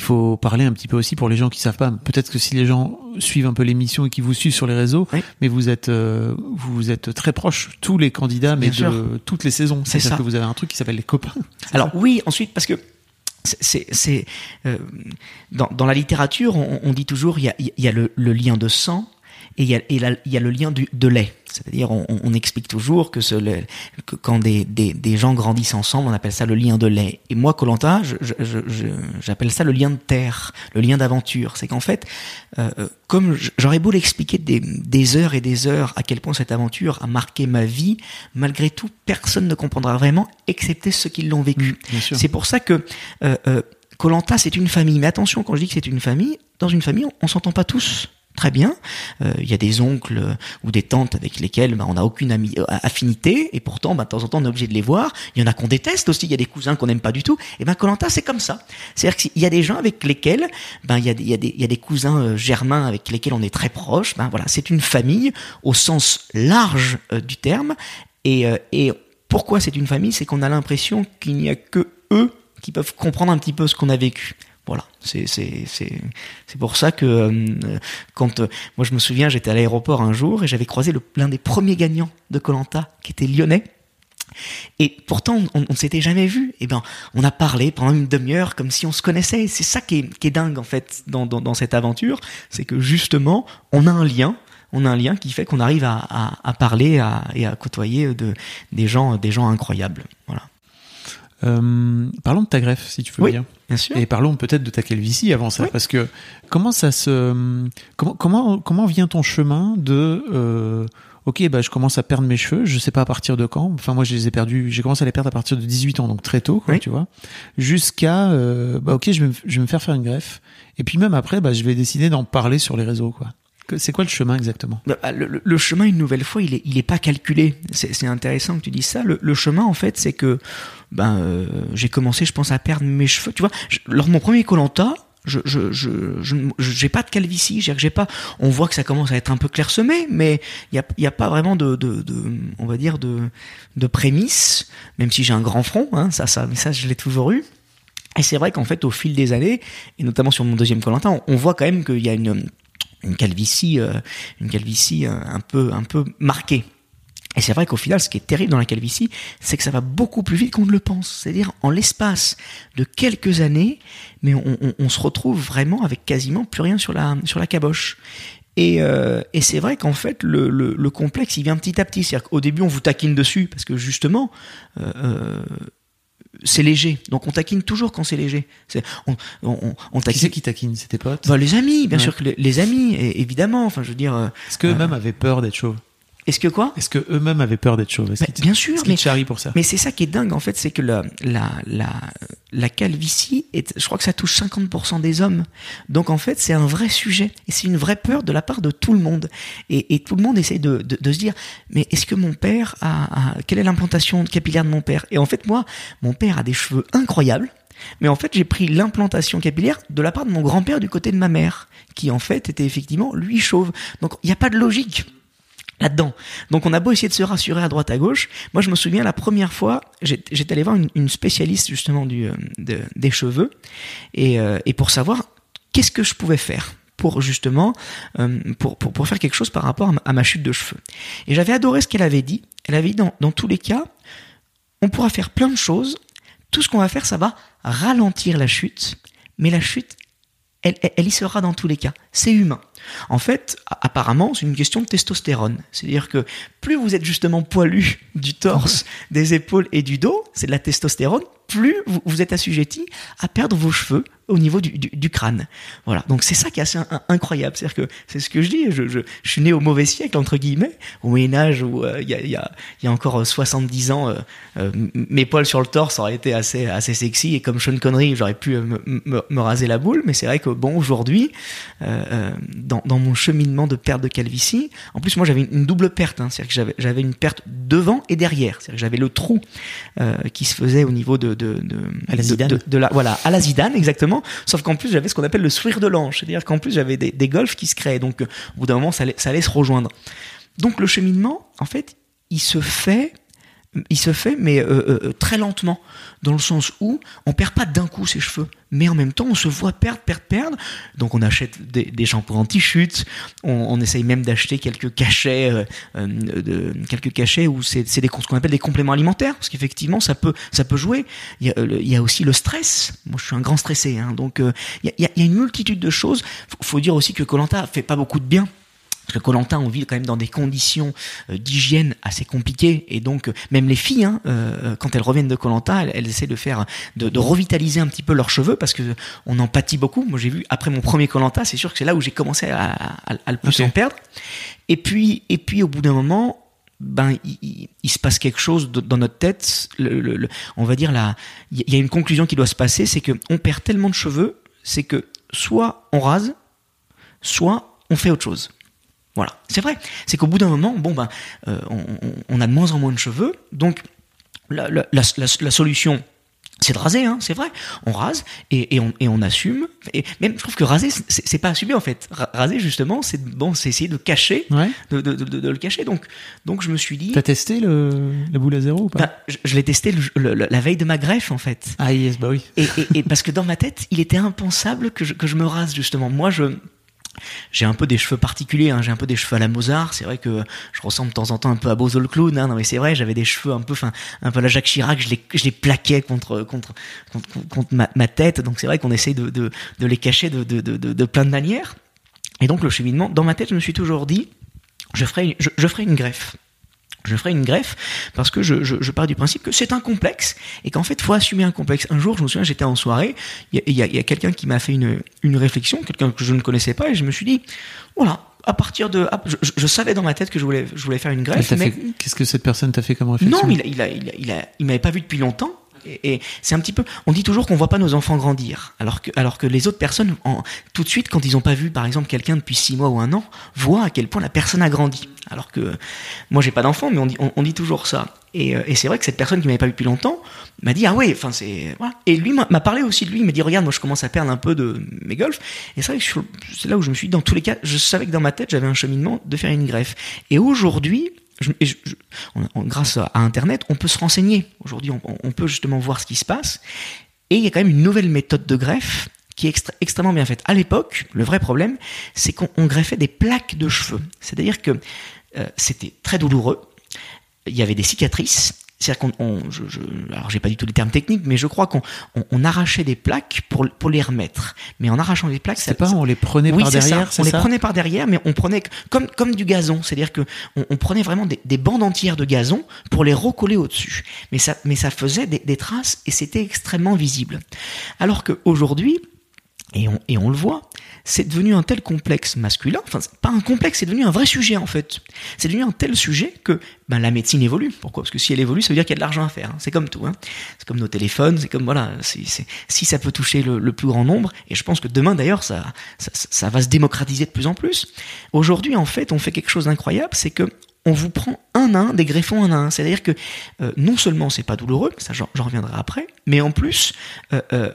Il faut parler un petit peu aussi pour les gens qui savent pas. Peut-être que si les gens suivent un peu l'émission et qui vous suivent sur les réseaux, oui. mais vous êtes euh, vous êtes très proches tous les candidats, mais Bien de sûr. toutes les saisons. C'est ça. que vous avez un truc qui s'appelle les copains. Alors oui, ensuite parce que c'est euh, dans, dans, la littérature, on, on, dit toujours il y a, y a le, le lien de sang et il y a, et la, il y a le lien du, de lait. C'est-à-dire, on, on, explique toujours que, ce, le, que quand des, des, des, gens grandissent ensemble, on appelle ça le lien de lait. Et moi, Colanta, j'appelle ça le lien de terre, le lien d'aventure. C'est qu'en fait, euh, comme j'aurais beau l'expliquer des, des, heures et des heures à quel point cette aventure a marqué ma vie, malgré tout, personne ne comprendra vraiment, excepté ceux qui l'ont vécu. Mmh, c'est pour ça que euh, euh, Colanta, c'est une famille. Mais attention, quand je dis que c'est une famille, dans une famille, on, on s'entend pas tous très bien. Il euh, y a des oncles ou des tantes avec lesquels bah, on n'a aucune euh, affinité et pourtant bah, de temps en temps on est obligé de les voir. Il y en a qu'on déteste aussi. Il y a des cousins qu'on n'aime pas du tout. Et ben Colanta c'est comme ça. C'est-à-dire qu'il y a des gens avec lesquels ben il y a des, il il cousins euh, germains avec lesquels on est très proche. Ben voilà, c'est une famille au sens large du terme. Et, et pourquoi c'est une famille? C'est qu'on a l'impression qu'il n'y a que eux qui peuvent comprendre un petit peu ce qu'on a vécu. Voilà, c'est pour ça que euh, quand euh, moi je me souviens, j'étais à l'aéroport un jour et j'avais croisé l'un des premiers gagnants de Colanta qui était lyonnais. Et pourtant, on ne s'était jamais vu. Et ben, on a parlé pendant une demi-heure comme si on se connaissait. C'est ça qui est, qui est, dingue en fait dans, dans, dans cette aventure, c'est que justement, on a un lien on a un lien qui fait qu'on arrive à, à, à parler à, et à côtoyer de, des gens, des gens incroyables. Voilà. Euh, parlons de ta greffe, si tu veux oui, bien. bien sûr. Et parlons peut-être de ta calvitie avant ça, Oui. parce que comment ça se, comment comment comment vient ton chemin de, euh, ok, bah je commence à perdre mes cheveux, je sais pas à partir de quand. Enfin moi je les ai perdus, j'ai commencé à les perdre à partir de 18 ans, donc très tôt, quoi, Oui. tu vois, jusqu'à, euh, bah ok, je vais, me- je vais me faire faire une greffe, et puis même après, bah je vais décider d'en parler sur les réseaux, quoi. C'est quoi le chemin exactement? Bah, Le, chemin, une nouvelle fois, il est, il est pas calculé. C'est intéressant que tu dises ça. Le, chemin, en fait, c'est que ben euh, j'ai commencé, je pense, à perdre mes cheveux. Tu vois, lors de mon premier Colanta, je je j'ai pas de calvitie, j'ai pas. On voit que ça commence à être un peu clairsemé, mais il y a a pas vraiment de, de on va dire de de prémices. Même si j'ai un grand front, hein, ça ça ça je l'ai toujours eu. Et c'est vrai qu'en fait, au fil des années, et notamment sur mon deuxième Colanta, on, on voit quand même qu'il y a une une calvitie, euh, une calvitie euh, un peu, un peu marquée. Et c'est vrai qu'au final, ce qui est terrible dans la calvitie, c'est que ça va beaucoup plus vite qu'on ne le pense. C'est-à-dire, en l'espace de quelques années, mais on, on, on, se retrouve vraiment avec quasiment plus rien sur la, sur la caboche. Et, euh, et c'est vrai qu'en fait, le, le, le, complexe, il vient petit à petit. C'est-à-dire qu'au début, on vous taquine dessus, parce que justement, euh, c'est léger. Donc on taquine toujours quand c'est léger. C'est, on, on, on taquine. Qui c'est qui taquine? C'est tes potes? Bah, Les amis, bien ouais. sûr que les, les, amis, et, évidemment. Enfin, je veux dire. Est-ce qu'eux-mêmes euh, avaient peur d'être chauves? Est-ce que quoi? Est-ce que eux-mêmes avaient peur d'être chauves? Bah, bien sûr, mais- charrient pour ça? Mais c'est ça qui est dingue, en fait, c'est que la, la, la, la calvitie, est, je crois que ça touche 50% des hommes. Donc, en fait, c'est un vrai sujet. Et c'est une vraie peur de la part de tout le monde. Et, et tout le monde essaie de, de, de se dire, mais est-ce que mon père a, a- quelle est l'implantation capillaire de mon père? Et en fait, moi, mon père a des cheveux incroyables. Mais en fait, j'ai pris l'implantation capillaire de la part de mon grand-père du côté de ma mère, qui en fait était effectivement lui chauve. Donc, il n'y a pas de logique là-dedans. Donc on a beau essayer de se rassurer à droite à gauche. Moi je me souviens la première fois, j'étais allé voir une, spécialiste justement du, euh, de- des cheveux et, euh, et pour savoir qu'est-ce que je pouvais faire pour justement euh, pour, pour, faire quelque chose par rapport à ma, chute de cheveux. Et j'avais adoré ce qu'elle avait dit. Elle avait dit dans, dans tous les cas, on pourra faire plein de choses. Tout ce qu'on va faire, ça va ralentir la chute, mais la chute, elle, elle y sera dans tous les cas. C'est humain. En fait, apparemment, c'est une question de testostérone. C'est-à-dire que plus vous êtes justement poilu du torse, des épaules et du dos, c'est de la testostérone, plus vous, êtes assujetti à perdre vos cheveux au niveau du, du, du crâne. Voilà. Donc c'est ça qui est assez in- incroyable. C'est-à-dire que c'est ce que je dis. Je, je, je suis né au mauvais siècle entre guillemets, au Moyen Âge où euh, il y, a, y, a, il y a encore euh, 70 ans, euh, euh, m- mes poils sur le torse auraient été assez assez sexy et comme Sean Connery, j'aurais pu euh, me, me, me raser la boule. Mais c'est vrai que bon aujourd'hui, euh, euh, dans, dans mon cheminement de perte de calvitie, en plus moi j'avais une, une double perte. Hein, c'est-à-dire que j'avais une perte devant et derrière. C'est-à-dire que j'avais le trou euh, qui se faisait au niveau de de, de, À la Zidane. de- de la voilà à la Zidane exactement sauf qu'en plus j'avais ce qu'on appelle le sourire de l'ange c'est-à-dire qu'en plus j'avais des, des golfs qui se créaient donc euh, au bout d'un moment ça allait, ça allait se rejoindre donc le cheminement en fait il se fait il se fait mais euh, euh, euh, très lentement. Dans le sens où on perd pas d'un coup ses cheveux mais en même temps on se voit perdre perdre perdre. Donc on achète des, des shampoings anti-chute. On, on essaye même d'acheter quelques cachets euh, euh, de, quelques cachets où c'est des ce qu'on appelle des compléments alimentaires parce qu'effectivement ça peut ça peut jouer. Il y a, le- il y a aussi le stress. Moi je suis un grand stressé hein, donc euh, il y, a, il y a- il y a une multitude de choses. Faut, faut dire aussi que Colanta fait pas beaucoup de bien parce que Colantin, on vit quand même dans des conditions euh, d'hygiène assez compliquées, et donc euh, même les filles, hein, euh, quand elles reviennent de Colantin, elles, elles essaient de faire, de, de revitaliser un petit peu leurs cheveux parce que on en pâtit beaucoup. Moi, j'ai vu après mon premier Colanta, c'est sûr que c'est là où j'ai commencé à, à- à le plus Ok. en perdre. Et puis, et puis au bout d'un moment, ben il, il- il se passe quelque chose de- dans notre tête. Le, le- le- on va dire là, il y a une conclusion qui doit se passer, c'est que on perd tellement de cheveux, c'est que soit on rase, soit on fait autre chose. Voilà, c'est vrai. C'est qu'au bout d'un moment, bon ben, euh, on, a de moins en moins de cheveux, donc la, la, la, la- la solution, c'est de raser, hein, c'est vrai. On rase et, et on, et on assume. Et même, je trouve que raser, c'est pas assumer en fait. Ra- Raser justement, c'est bon, c'est essayer de cacher, Ouais. de, de, de, de le cacher. Donc, donc je me suis dit, T'as testé le, la boule à zéro ou pas? Ben, je, je l'ai testé le- le- la veille de ma greffe en fait. Ah yes, bah oui. Et, et, et parce que dans ma tête, il était impensable que je, que je me rase justement. Moi, je j'ai un peu des cheveux particuliers, hein. j'ai un peu des cheveux à la Mozart. C'est vrai que je ressemble de temps en temps un peu à Bozo clown. Hein. Non mais c'est vrai, j'avais des cheveux un peu, enfin un peu à la Jacques Chirac. Je les, plaquais contre ma, tête. Donc c'est vrai qu'on essaye de, les cacher de, plein de manières. Et donc le cheminement, dans ma tête, je me suis toujours dit, je ferai une greffe je ferai une greffe parce que je, je, je pars du principe que c'est un complexe et qu'en fait faut assumer un complexe. Un jour, je me souviens, j'étais en soirée, il y a, y quelqu'un qui m'a fait une, une réflexion, quelqu'un que je ne connaissais pas, et je me suis dit, voilà, à partir de, ah, je, savais dans ma tête que je voulais, je voulais faire une greffe, t'a mais fait- Qu'est-ce que cette personne t'a fait comme réflexion? Non, mais il a, il a, il a, il a- il m'avait pas vu depuis longtemps. Et, c'est un petit peu, on dit toujours qu'on voit pas nos enfants grandir, alors que, alors que les autres personnes, tout de suite, quand ils ont pas vu, par exemple, quelqu'un depuis six mois ou un an, voient à quel point la personne a grandi. Alors que moi, j'ai pas d'enfant, mais on dit, on, dit toujours ça. Et, euh, et c'est vrai que cette personne qui m'avait pas vu depuis longtemps m'a dit ah ouais, enfin c'est voilà. Et lui m'a parlé aussi de lui, il m'a dit regarde, moi je commence à perdre un peu de mes golfs. Et c'est vrai que c'est là où je me suis dit dans tous les cas, je savais que dans ma tête j'avais un cheminement de faire une greffe. Et aujourd'hui, grâce à Internet, on peut se renseigner. Aujourd'hui, on, peut justement voir ce qui se passe. Et il y a quand même une nouvelle méthode de greffe qui est extrêmement bien faite. À l'époque, le vrai problème, c'est qu'on on greffait des plaques de cheveux. C'est-à-dire que euh, c'était très douloureux. Il y avait des cicatrices. C'est-à-dire qu'on, on- je, je, alors j'ai pas du tout les termes techniques, mais je crois qu'on on, on arrachait des plaques pour, pour les remettre. Mais en arrachant les plaques, C'est pas, on les prenait oui, par derrière, ça. On les prenait par derrière, mais on prenait comme comme du gazon, c'est-à-dire que on, on prenait vraiment des, des bandes entières de gazon pour les recoller au-dessus. Mais ça, mais ça faisait des, des traces et c'était extrêmement visible. Alors qu'aujourd'hui, et on, et on le voit, c'est devenu un tel complexe masculin, enfin pas un complexe, c'est devenu un vrai sujet en fait. C'est devenu un tel sujet que ben, la médecine évolue. Pourquoi? Parce que si elle évolue, ça veut dire qu'il y a de l'argent à faire. hein. C'est comme tout. Hein. C'est comme nos téléphones, c'est comme voilà, c'est- si ça peut toucher le, le plus grand nombre, et je pense que demain d'ailleurs ça, ça, ça va se démocratiser de plus en plus. Aujourd'hui en fait, on fait quelque chose d'incroyable, c'est que on vous prend un à un des greffons un à un. C'est-à-dire que euh, non seulement c'est pas douloureux, ça j'en reviendrai après, mais en plus euh, euh,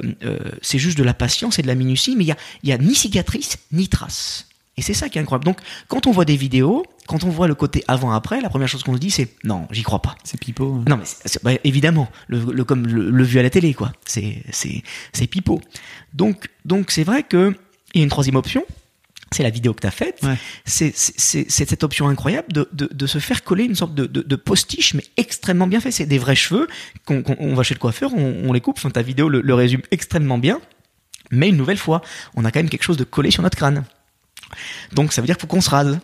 c'est juste de la patience et de la minutie, mais il y a, y a ni cicatrice ni trace. Et c'est ça qui est incroyable. Donc quand on voit des vidéos, quand on voit le côté avant-après, la première chose qu'on se dit c'est non, j'y crois pas. C'est pipeau. hein. Non mais bah, évidemment, le, le- comme le, le vu à la télé quoi. C'est c'est c'est pipeau. Donc donc c'est vrai que il y a une troisième option, c'est la vidéo que tu as faite. Ouais. C'est cette option incroyable de, de, de se faire coller une sorte de, postiche, mais extrêmement bien fait. C'est des vrais cheveux. qu'on qu'on- on va chez le coiffeur, on, on les coupe. Enfin, ta vidéo le, le résume extrêmement bien. Mais une nouvelle fois, on a quand même quelque chose de collé sur notre crâne. Donc ça veut dire qu'il faut qu'on se rase.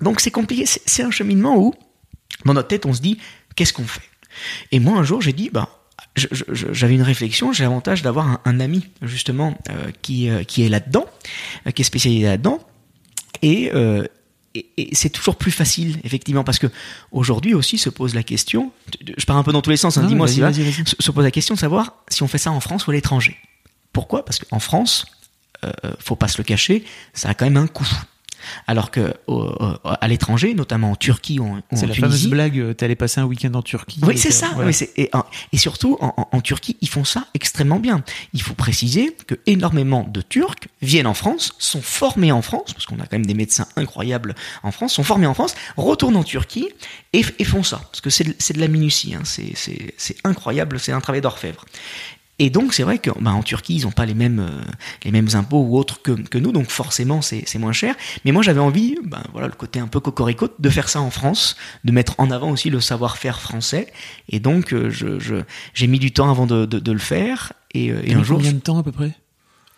Donc c'est compliqué. C'est un cheminement où, dans notre tête, on se dit qu'est-ce qu'on fait? Et moi, un jour, j'ai dit, bah, j'avais une réflexion. J'ai l'avantage d'avoir un, un ami justement euh, qui euh, qui est là-dedans, euh, qui est spécialisé là-dedans, et euh, et, et c'est toujours plus facile, effectivement, parce que aujourd'hui aussi se pose la question. Je pars un peu dans tous les sens. Hein, Dis-moi si va. vas-y, vas-y. Se, se pose la question de savoir si on fait ça en France ou à l'étranger. Pourquoi? Parce qu'en France, euh, faut pas se le cacher, ça a quand même un coût. Alors que au- au- à l'étranger, notamment en Turquie ou en, C'est la fameuse Tunisie, blague, euh, t'allais passer un week-end en Turquie. oui, c'est que- ça. voilà. oui, c'est- et, surtout, en, en- en Turquie, ils font ça extrêmement bien. Il faut préciser que énormément de Turcs viennent en France, sont formés en France, parce qu'on a quand même des médecins incroyables en France, sont formés en France, retournent en Turquie et, et font ça. Parce que c'est de, la minutie. Hein. C'est incroyable, c'est un travail d'orfèvre. Et donc c'est vrai que bah, en Turquie ils n'ont pas les mêmes euh, les mêmes impôts ou autres que, que nous donc forcément c'est moins cher. Mais moi j'avais envie bah, voilà le côté un peu cocorico de faire ça en France, de mettre en avant aussi le savoir-faire français. Et donc euh, je je- j'ai mis du temps avant de, de, de le faire. Et, euh, et un jour combien de temps à peu près?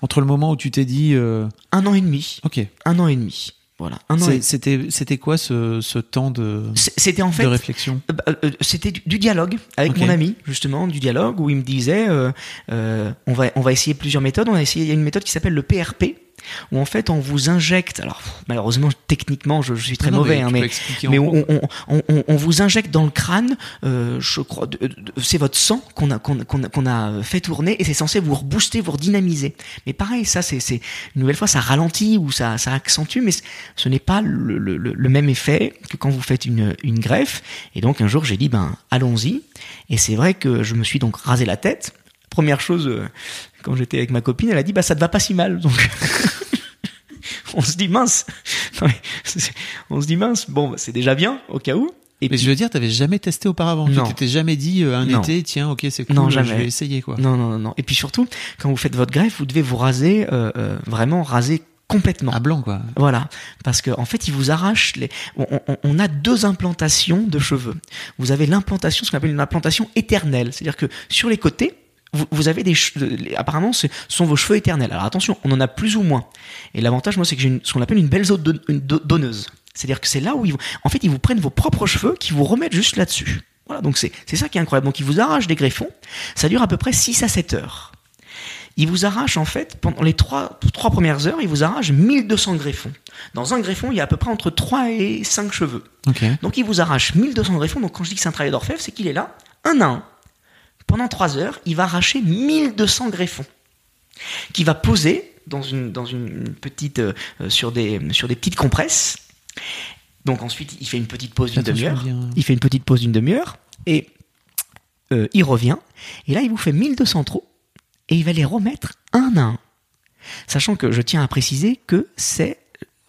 Entre le moment où tu t'es dit, euh, un an et demi. Ok, un an et demi voilà. C'était c'était quoi ce, ce temps de, C'était en fait de réflexion? Euh, bah, euh, c'était du, du dialogue avec mon ami justement du dialogue où il me disait euh, euh, on va on va essayer plusieurs méthodes. On a essayé il y a une méthode qui s'appelle le PRP où en fait on vous injecte alors malheureusement techniquement je, je suis très Non, mauvais mais hein, mais mais on, on, on, vous injecte dans le crâne euh, je crois c'est votre sang qu'on a qu'on a- qu'on a, fait tourner et c'est censé vous rebooster vous redynamiser. Mais pareil ça c'est une nouvelle fois ça ralentit ou ça ça accentue mais ce n'est pas le, le, le- le même effet que quand vous faites une une greffe. Et donc un jour j'ai dit ben allons-y. Et c'est vrai que je me suis donc rasé la tête première chose euh, quand j'étais avec ma copine elle a dit bah ça te va pas si mal donc on se dit mince Non, on se dit mince bon bah, c'est déjà bien au cas où et Mais puis- je veux dire, t'avais jamais testé auparavant. Non. Tu t'étais jamais dit euh, un Non. été, tiens, ok, c'est cool, Non, je jamais. vais essayer quoi. non non non non et puis surtout quand vous faites votre greffe vous devez vous raser euh, euh, vraiment raser complètement À blanc quoi. Voilà, parce qu'en en fait, ils vous arrachent les. On, on- on a deux implantations de cheveux. Vous avez l'implantation, ce qu'on appelle une implantation éternelle, c'est-à-dire que sur les côtés, vous, vous avez des. les- Apparemment, ce sont vos cheveux éternels. Alors attention, on en a plus ou moins. Et l'avantage, moi, c'est que j'ai ce qu'on appelle une belle zone don- donneuse. C'est-à-dire que c'est là où ils, en fait, ils vous prennent vos propres cheveux, qui vous remettent juste là-dessus. Voilà, donc c'est ça qui est incroyable. Donc ils vous arrachent des greffons. Ça dure à peu près 6 à 7 heures. Il vous arrache en fait, pendant les trois, trois premières heures, il vous arrache 1200 greffons. Dans un greffon, il y a à peu près entre 3 et 5 cheveux. Donc il vous arrache 1200 greffons. Donc quand je dis que c'est un travail d'orfèvre, c'est qu'il est là, un à un. Pendant 3 heures, il va arracher 1200 greffons. Qui va poser dans une, dans une petite, euh, sur, des, sur des petites compresses. Donc ensuite, il fait une petite pause d'une demi-heure. Il fait une petite pause d'une demi-heure. Et euh, il revient. Et là, il vous fait 1200 trous. Et il va les remettre un à un. Sachant que je tiens à préciser que c'est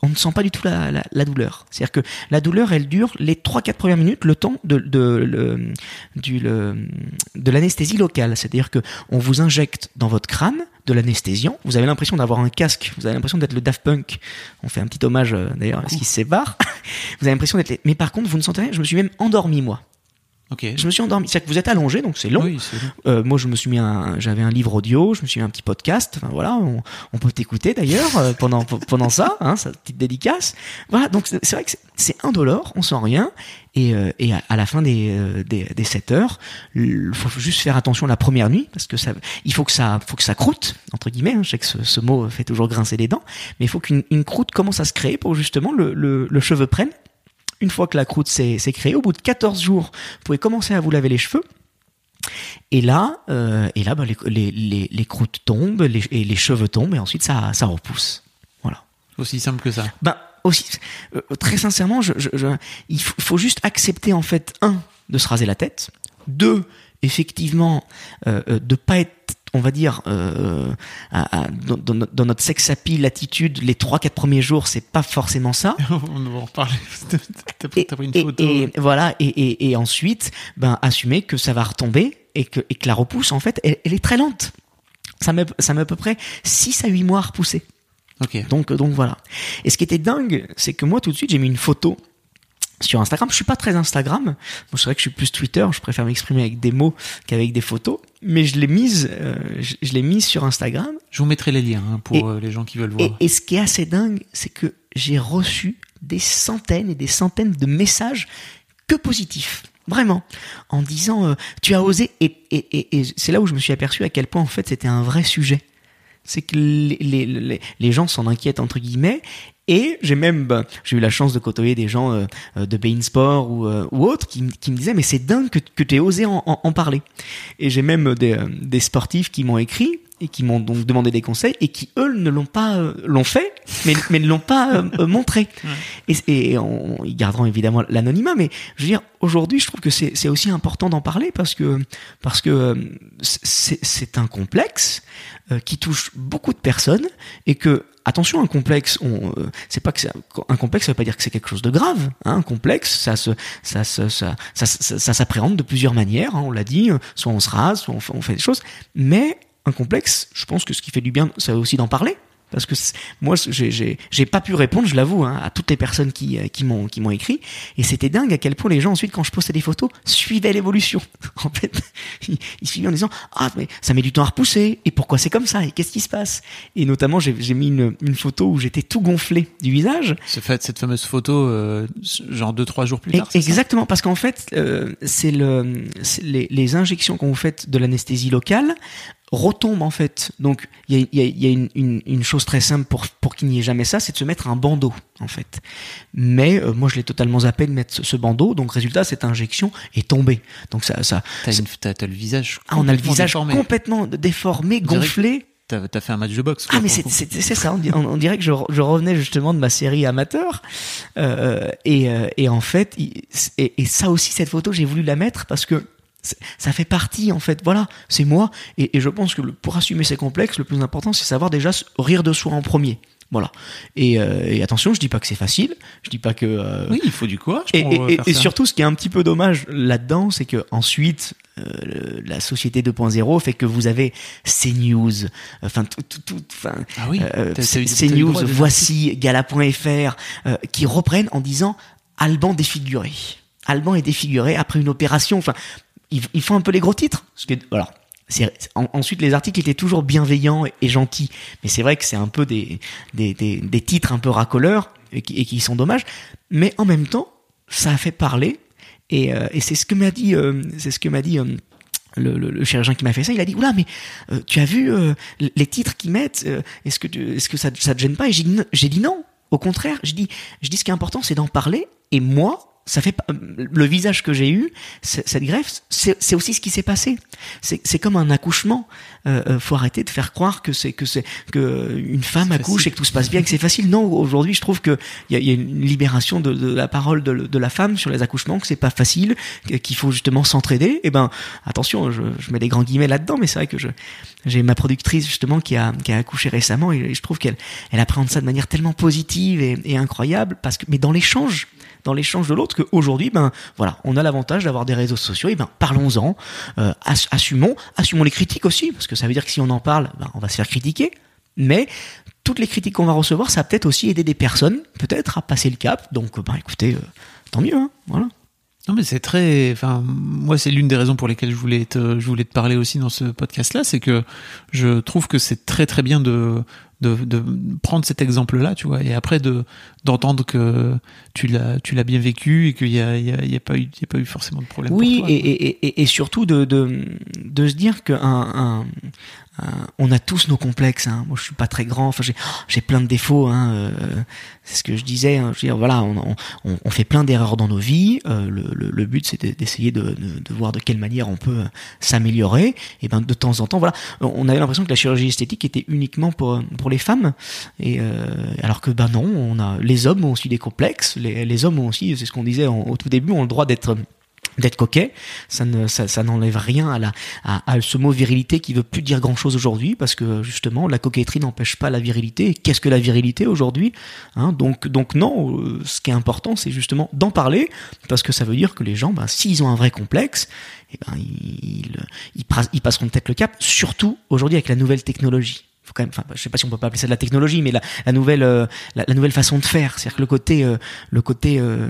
on ne sent pas du tout la, la, la douleur. C'est-à-dire que la douleur, elle dure les 3-4 premières minutes, le temps de, de, l'anesthésie locale. C'est-à-dire que on vous injecte dans votre crâne de l'anesthésiant. Vous avez l'impression d'avoir un casque. Vous avez l'impression d'être le Daft Punk. On fait un petit hommage euh, d'ailleurs à ce qui se sépare. vous avez l'impression d'être. les- Mais par contre, vous ne sentez rien. Je me suis même endormi moi. Ok. Je me suis endormi. C'est-à-dire que vous êtes allongé, donc c'est long. Oui, long. Euh, moi, je me suis mis un, j'avais un livre audio, je me suis mis un petit podcast. Enfin voilà, on, on peut t'écouter d'ailleurs euh, pendant pendant ça, hein, sa petite dédicace. Voilà, donc c'est vrai que c'est- indolore, on sent rien. Et, euh, et à, à la fin des, euh, des des 7 heures, il faut juste faire attention la première nuit parce que ça, il faut que ça, faut que ça croûte entre guillemets. hein. je sais que ce, ce mot fait toujours grincer les dents, mais il faut qu'une une croûte commence à se créer pour justement le, le, le cheveu prenne. Une fois que la croûte s'est créée, au bout de 14 jours, vous pouvez commencer à vous laver les cheveux. Et là, euh, et là, bah, les, les, les, les croûtes tombent, les, et les cheveux tombent, et ensuite ça, ça repousse. Voilà. Aussi simple que ça. Ben aussi, euh, très sincèrement, je, je, je- il faut, faut juste accepter en fait un de se raser la tête, deux effectivement euh, euh, de pas être on va dire euh, à- à- dans, dans notre- sex appeal attitude les trois quatre premiers jours c'est pas forcément ça On va en reparler. T'as pris, pris une et- photo. et voilà et, ensuite ben assumer que ça va retomber et que, et que la repousse en fait elle, elle est très lente ça met ça met à peu près 6 à 8 mois à repousser Ok. donc, donc voilà. Et ce qui était dingue, c'est que moi tout de suite j'ai mis une photo sur Instagram. Je suis pas très Instagram. Moi, c'est vrai que je suis plus Twitter. Je préfère m'exprimer avec des mots qu'avec des photos. Mais je l'ai mise, euh, je, je l'ai mise sur Instagram. Je vous mettrai les liens hein, pour Et- euh, les gens qui veulent voir. et ce qui est assez dingue, c'est que j'ai reçu des centaines et des centaines de messages que positifs. Vraiment. En disant, euh, tu as osé. Et, et, et, et c'est là où je me suis aperçu à quel point, en fait, c'était un vrai sujet. C'est que les, les, les gens s'en inquiètent, entre guillemets. Et j'ai même, ben, j'ai eu la chance de côtoyer des gens euh, euh, de Bein Sport ou, euh, ou autres qui, me disaient, mais c'est dingue que, que tu aies osé en, en, en parler. Et j'ai même des, euh, des sportifs qui m'ont écrit et qui m'ont donc demandé des conseils et qui eux ne l'ont pas euh, l'ont fait mais mais ne l'ont pas euh, euh, montré. Et, et on, ils garderont évidemment l'anonymat mais je veux dire aujourd'hui je trouve que c'est c'est aussi important d'en parler parce que parce que euh, c'est c'est un complexe euh, qui touche beaucoup de personnes et que attention un complexe on euh, c'est pas que c'est un complexe ça veut pas dire que c'est quelque chose de grave hein, un complexe ça se ça se ça ça, ça, ça s'appréhende de plusieurs manières hein, on l'a dit euh, soit on se rase soit on fait, on fait des choses mais un complexe je pense que ce qui fait du bien c'est aussi d'en parler. Parce que moi j'ai pas pu répondre je l'avoue hein, à toutes les personnes qui euh, qui m'ont qui m'ont écrit. Et c'était dingue à quel point les gens ensuite quand je postais des photos suivaient l'évolution. En fait ils, ils suivaient en disant ah mais ça met du temps à repousser. Et pourquoi c'est comme ça? Et qu'est-ce qui se passe et notamment j'ai mis une, une photo où j'étais tout gonflé du visage. Ce fait, cette fameuse photo, euh, genre deux trois jours plus tard. et- exactement, parce qu'en fait, euh, c'est le, les, les injections qu'on vous faites de l'anesthésie locale retombent en fait. Donc il y a, il y a- il y a une, une, une chose très simple pour, pour qu'il n'y ait jamais ça, c'est de se mettre un bandeau en fait. Mais euh, moi je l'ai totalement zappé de mettre ce, ce bandeau, donc résultat cette injection est tombée. Donc ça, ça, T'as, une- t'as- t'as le visage. ah, on a le complètement visage déformé. complètement déformé, gonflé. T'as, t'as fait un match de boxe. quoi, Ah mais c'est c'est c'est ça, on, on- on dirait que je, je revenais justement de ma série amateur euh, et, euh, et en fait et, et ça aussi cette photo j'ai voulu la mettre parce que ça fait partie en fait. Voilà c'est moi. Et, et je pense que pour assumer ces complexes le plus important c'est savoir déjà rire de soi en premier. Voilà. Et, euh, et attention je dis pas que c'est facile. Je dis pas que euh, Oui, il faut du courage et, pour et- euh, et- faire et ça. surtout, ce qui est un petit peu dommage là-dedans, c'est que ensuite, euh, le- la société 2.0 fait que vous avez CNews, enfin tout, tout, tout- enfin, Ah oui, CNews, voici, Gala.fr, qui reprennent en disant Alban défiguré. Alban est défiguré après une opération. Enfin, ils, font un peu les gros titres. Ce que, ensuite, les articles étaient toujours bienveillants et, gentils, mais c'est vrai que c'est un peu des, des, des, titres un peu racoleurs et qui, sont dommages. Mais en même temps, ça a fait parler et, euh, c'est ce que m'a dit, euh, ce que dit. euh, le, chirurgien qui m'a fait ça, il a dit oula mais tu as vu les titres qu'ils mettent, est-ce que est-ce que ça ça te gêne pas? Et j'ai dit non. Au contraire, je dis je dis ce qui est important c'est d'en parler et moi ça fait le visage que j'ai eu cette greffe c'est aussi ce qui s'est passé. C'est c'est comme un accouchement. Euh, euh, faut arrêter de faire croire que c'est que c'est que une femme accouche facile. et que tout se passe bien que c'est facile. Non, aujourd'hui je trouve que il y a, y a une libération de, de la parole de, de la femme sur les accouchements que c'est pas facile qu'il faut justement s'entraider. Et ben attention, je, je mets des grands guillemets là-dedans, mais c'est vrai que je j'ai ma productrice justement qui a qui a accouché récemment et je trouve qu'elle elle appréhende ça de manière tellement positive et, et incroyable parce que mais dans l'échange dans l'échange de l'autre qu'aujourd'hui ben voilà on a l'avantage d'avoir des réseaux sociaux et ben parlons-en. Euh, ass- assumons assumons les critiques aussi parce que ça veut dire que si on en parle ben, on va se faire critiquer. Mais toutes les critiques qu'on va recevoir ça va peut-être aussi aider des personnes peut-être à passer le cap. Donc ben écoutez euh, tant mieux hein, voilà. Non mais c'est très, enfin moi c'est l'une des raisons pour lesquelles je voulais te, je voulais te parler aussi dans ce podcast-là, c'est que je trouve que c'est très très bien de, de, de prendre cet exemple-là, tu vois, et après de d'entendre que tu l'as tu l'as bien vécu et qu'il y a, y, a, y a pas eu y a pas eu forcément de problème. Oui, pour toi, et, et, et, et surtout de, de de se dire que un, un- on a tous nos complexes. Hein. Moi, je suis pas très grand. Enfin, j'ai j'ai plein de défauts. Hein. euh, c'est ce que je disais. hein. Je veux dire, voilà, on, on, on fait plein d'erreurs dans nos vies. euh, le, le, le but, c'est de- d'essayer de, de, de voir de quelle manière on peut euh, s'améliorer. Et ben, de temps en temps, voilà, on avait l'impression que la chirurgie esthétique était uniquement pour pour les femmes. Et euh, alors que ben non, on a les hommes ont aussi des complexes. Les, les hommes ont aussi, c'est ce qu'on disait au tout début, ont le droit d'être d'être coquet, ça ne ça, n'enlève rien à la à, à ce mot virilité qui veut plus dire grand chose aujourd'hui parce que justement la coquetterie n'empêche pas la virilité. Qu'est-ce que la virilité aujourd'hui hein? Donc donc non, euh, ce qui est important c'est justement d'en parler parce que ça veut dire que les gens, ben, s'ils ont un vrai complexe, eh ben ils ils, ils passeront peut-être le cap. Surtout aujourd'hui avec la nouvelle technologie. Faut quand même, enfin, je sais pas si on peut pas appeler ça de la technologie, mais la, nouvelle, euh, la, nouvelle façon de faire, c'est-à-dire que le côté, euh, le côté, euh,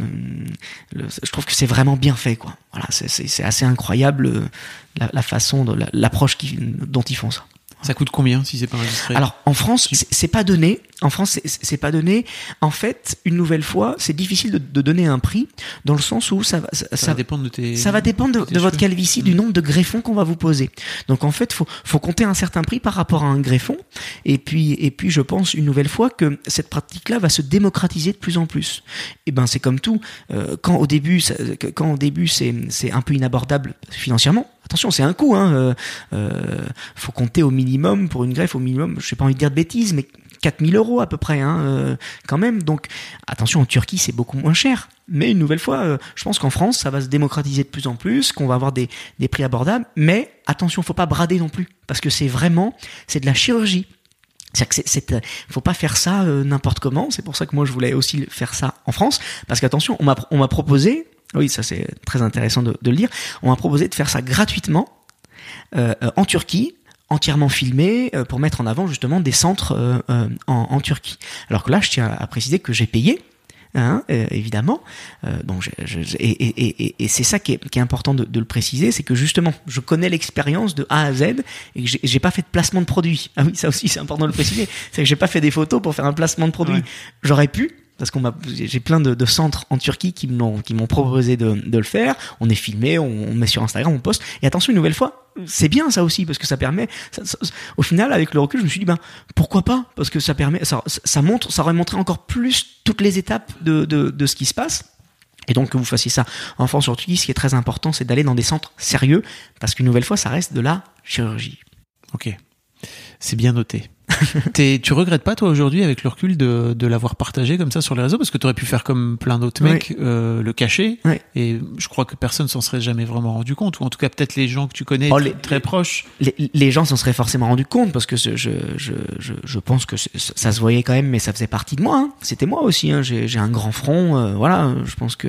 je trouve que c'est vraiment bien fait, quoi. Voilà, c'est- assez incroyable la, la façon, l'approche dont ils font ça. Ça coûte combien si c'est pas indiscret Alors en France, c'est pas donné. En France, c'est- pas donné. En fait, une nouvelle fois, c'est difficile de, de donner un prix dans le sens où ça va, ça, ça, ça- va dépendre de tes. ça va dépendre de, de tes de votre calvitie, du nombre de greffons qu'on va vous poser. Donc en fait, faut faut compter un certain prix par rapport à un greffon. Et puis et puis je pense une nouvelle fois que cette pratique-là va se démocratiser de plus en plus. Et ben c'est comme tout. euh, quand au début, ça- quand au début c'est c'est un peu inabordable financièrement. Attention, c'est un coût. Hein, euh, euh, faut compter au minimum pour une greffe, au minimum. Je sais pas envie de dire de bêtises, mais 4000 euros à peu près, hein, euh, quand même. Donc, attention, en Turquie, c'est beaucoup moins cher. Mais une nouvelle fois, je pense qu'en France, ça va se démocratiser de plus en plus, qu'on va avoir des, prix abordables. Mais attention, faut pas brader non plus, parce que c'est vraiment, c'est de la chirurgie. C'est, euh, faut pas faire ça n'importe comment. C'est pour ça que moi je voulais aussi faire ça en France, parce qu'attention, on m'a proposé, oui, ça c'est très intéressant de, de le dire, on m'a proposé de faire ça gratuitement euh, euh, en Turquie entièrement filmé euh, pour mettre en avant justement des centres euh, euh, en, en Turquie. Alors que là, je tiens à préciser que j'ai payé. Hein, euh, évidemment. Euh, donc, je, je- je- et, et, et, et c'est ça qui est, qui est important de, de le préciser, c'est que justement, je connais l'expérience de A à Z et que j'ai- j'ai pas fait de placement de produit. Ah oui, ça aussi, c'est important de le préciser. C'est que j'ai pas fait des photos pour faire un placement de produit. Ouais. J'aurais pu, parce qu'on m'a, j'ai plein de, centres en Turquie qui me l'ont, qui m'ont proposé de, le faire. On est filmé, on, met sur Instagram, on poste. Et attention, une nouvelle fois, c'est bien ça aussi parce que ça permet. au final, avec le recul, je me suis dit ben pourquoi pas? Parce que ça permet, ça, montre, ça aurait montré encore plus toutes les étapes de, de, ce qui se passe. Et donc que vous fassiez ça en France sur Turquie, ce qui est très important, c'est d'aller dans des centres sérieux parce qu'une nouvelle fois, ça reste de la chirurgie. Ok. C'est bien noté. T'es- tu regrettes pas toi aujourd'hui avec le recul de, de l'avoir partagé comme ça sur les réseaux? Parce que tu aurais pu faire comme plein d'autres Oui. mecs euh, le cacher Oui. et je crois que personne s'en serait jamais vraiment rendu compte ou en tout cas peut-être les gens que tu connais Oh, les- très proches les, les gens s'en seraient forcément rendus compte parce que je, je, je, je pense que ça se voyait quand même, mais ça faisait partie de moi. hein. C'était moi aussi. Hein. J'ai j'ai un grand front. euh, voilà, je pense que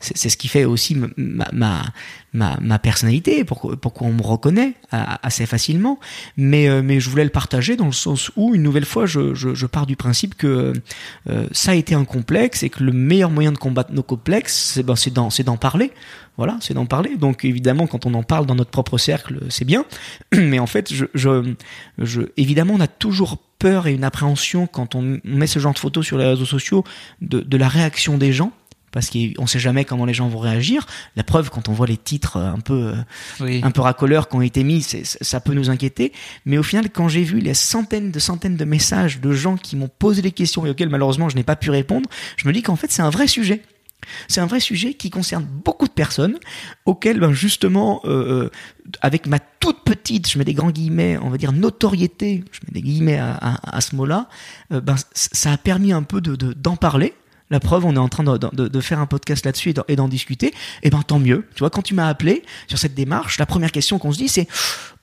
c'est c'est ce qui fait aussi ma, ma, ma, ma personnalité, pourquoi, pourquoi on me reconnaît assez facilement. Mais, euh, mais je voulais le partager dans le sens où, une nouvelle fois, je, pars du principe que euh, ça a été un complexe et que le meilleur moyen de combattre nos complexes, c'est ben, c'est d'en parler. Voilà, c'est d'en parler. Donc évidemment, quand on en parle dans notre propre cercle, c'est bien. Mais en fait, évidemment, on a toujours peur et une appréhension quand on met ce genre de photos sur les réseaux sociaux de la réaction des gens. Parce qu'on sait jamais comment les gens vont réagir. La preuve, quand on voit les titres euh, un peu, euh, oui un peu racoleurs qui ont été mis, ça peut nous inquiéter. Mais au final, quand j'ai vu les centaines de centaines de messages de gens qui m'ont posé des questions et auxquelles malheureusement je n'ai pas pu répondre, je me dis qu'en fait c'est un vrai sujet. C'est un vrai sujet qui concerne beaucoup de personnes, auxquelles ben, justement, euh, euh, avec ma toute petite, je mets des grands guillemets, on va dire notoriété, je mets des guillemets à, à- à ce mot-là, euh, ben, ça a permis un peu de de- d'en parler. La preuve, on est en train de, faire un podcast là-dessus et d'en- discuter. Et ben tant mieux. Tu vois, quand tu m'as appelé sur cette démarche, la première question qu'on se dit, c'est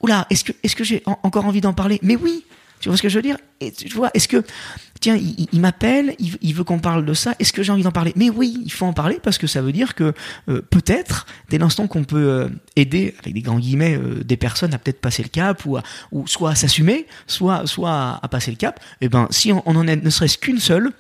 oula, est-ce que j'ai en- encore envie d'en parler? Mais oui, Tu vois ce que je veux dire? Tu vois, est-ce que tiens, il, m'appelle, il, veut qu'on parle de ça. Est-ce que j'ai envie d'en parler? Mais oui, il faut en parler parce que ça veut dire que euh, peut-être, dès l'instant qu'on peut euh, aider, avec des grands guillemets, euh, des personnes à peut-être passer le cap ou, soit à s'assumer, soit à, passer le cap. Et ben, si on, en a ne serait-ce qu'une seule,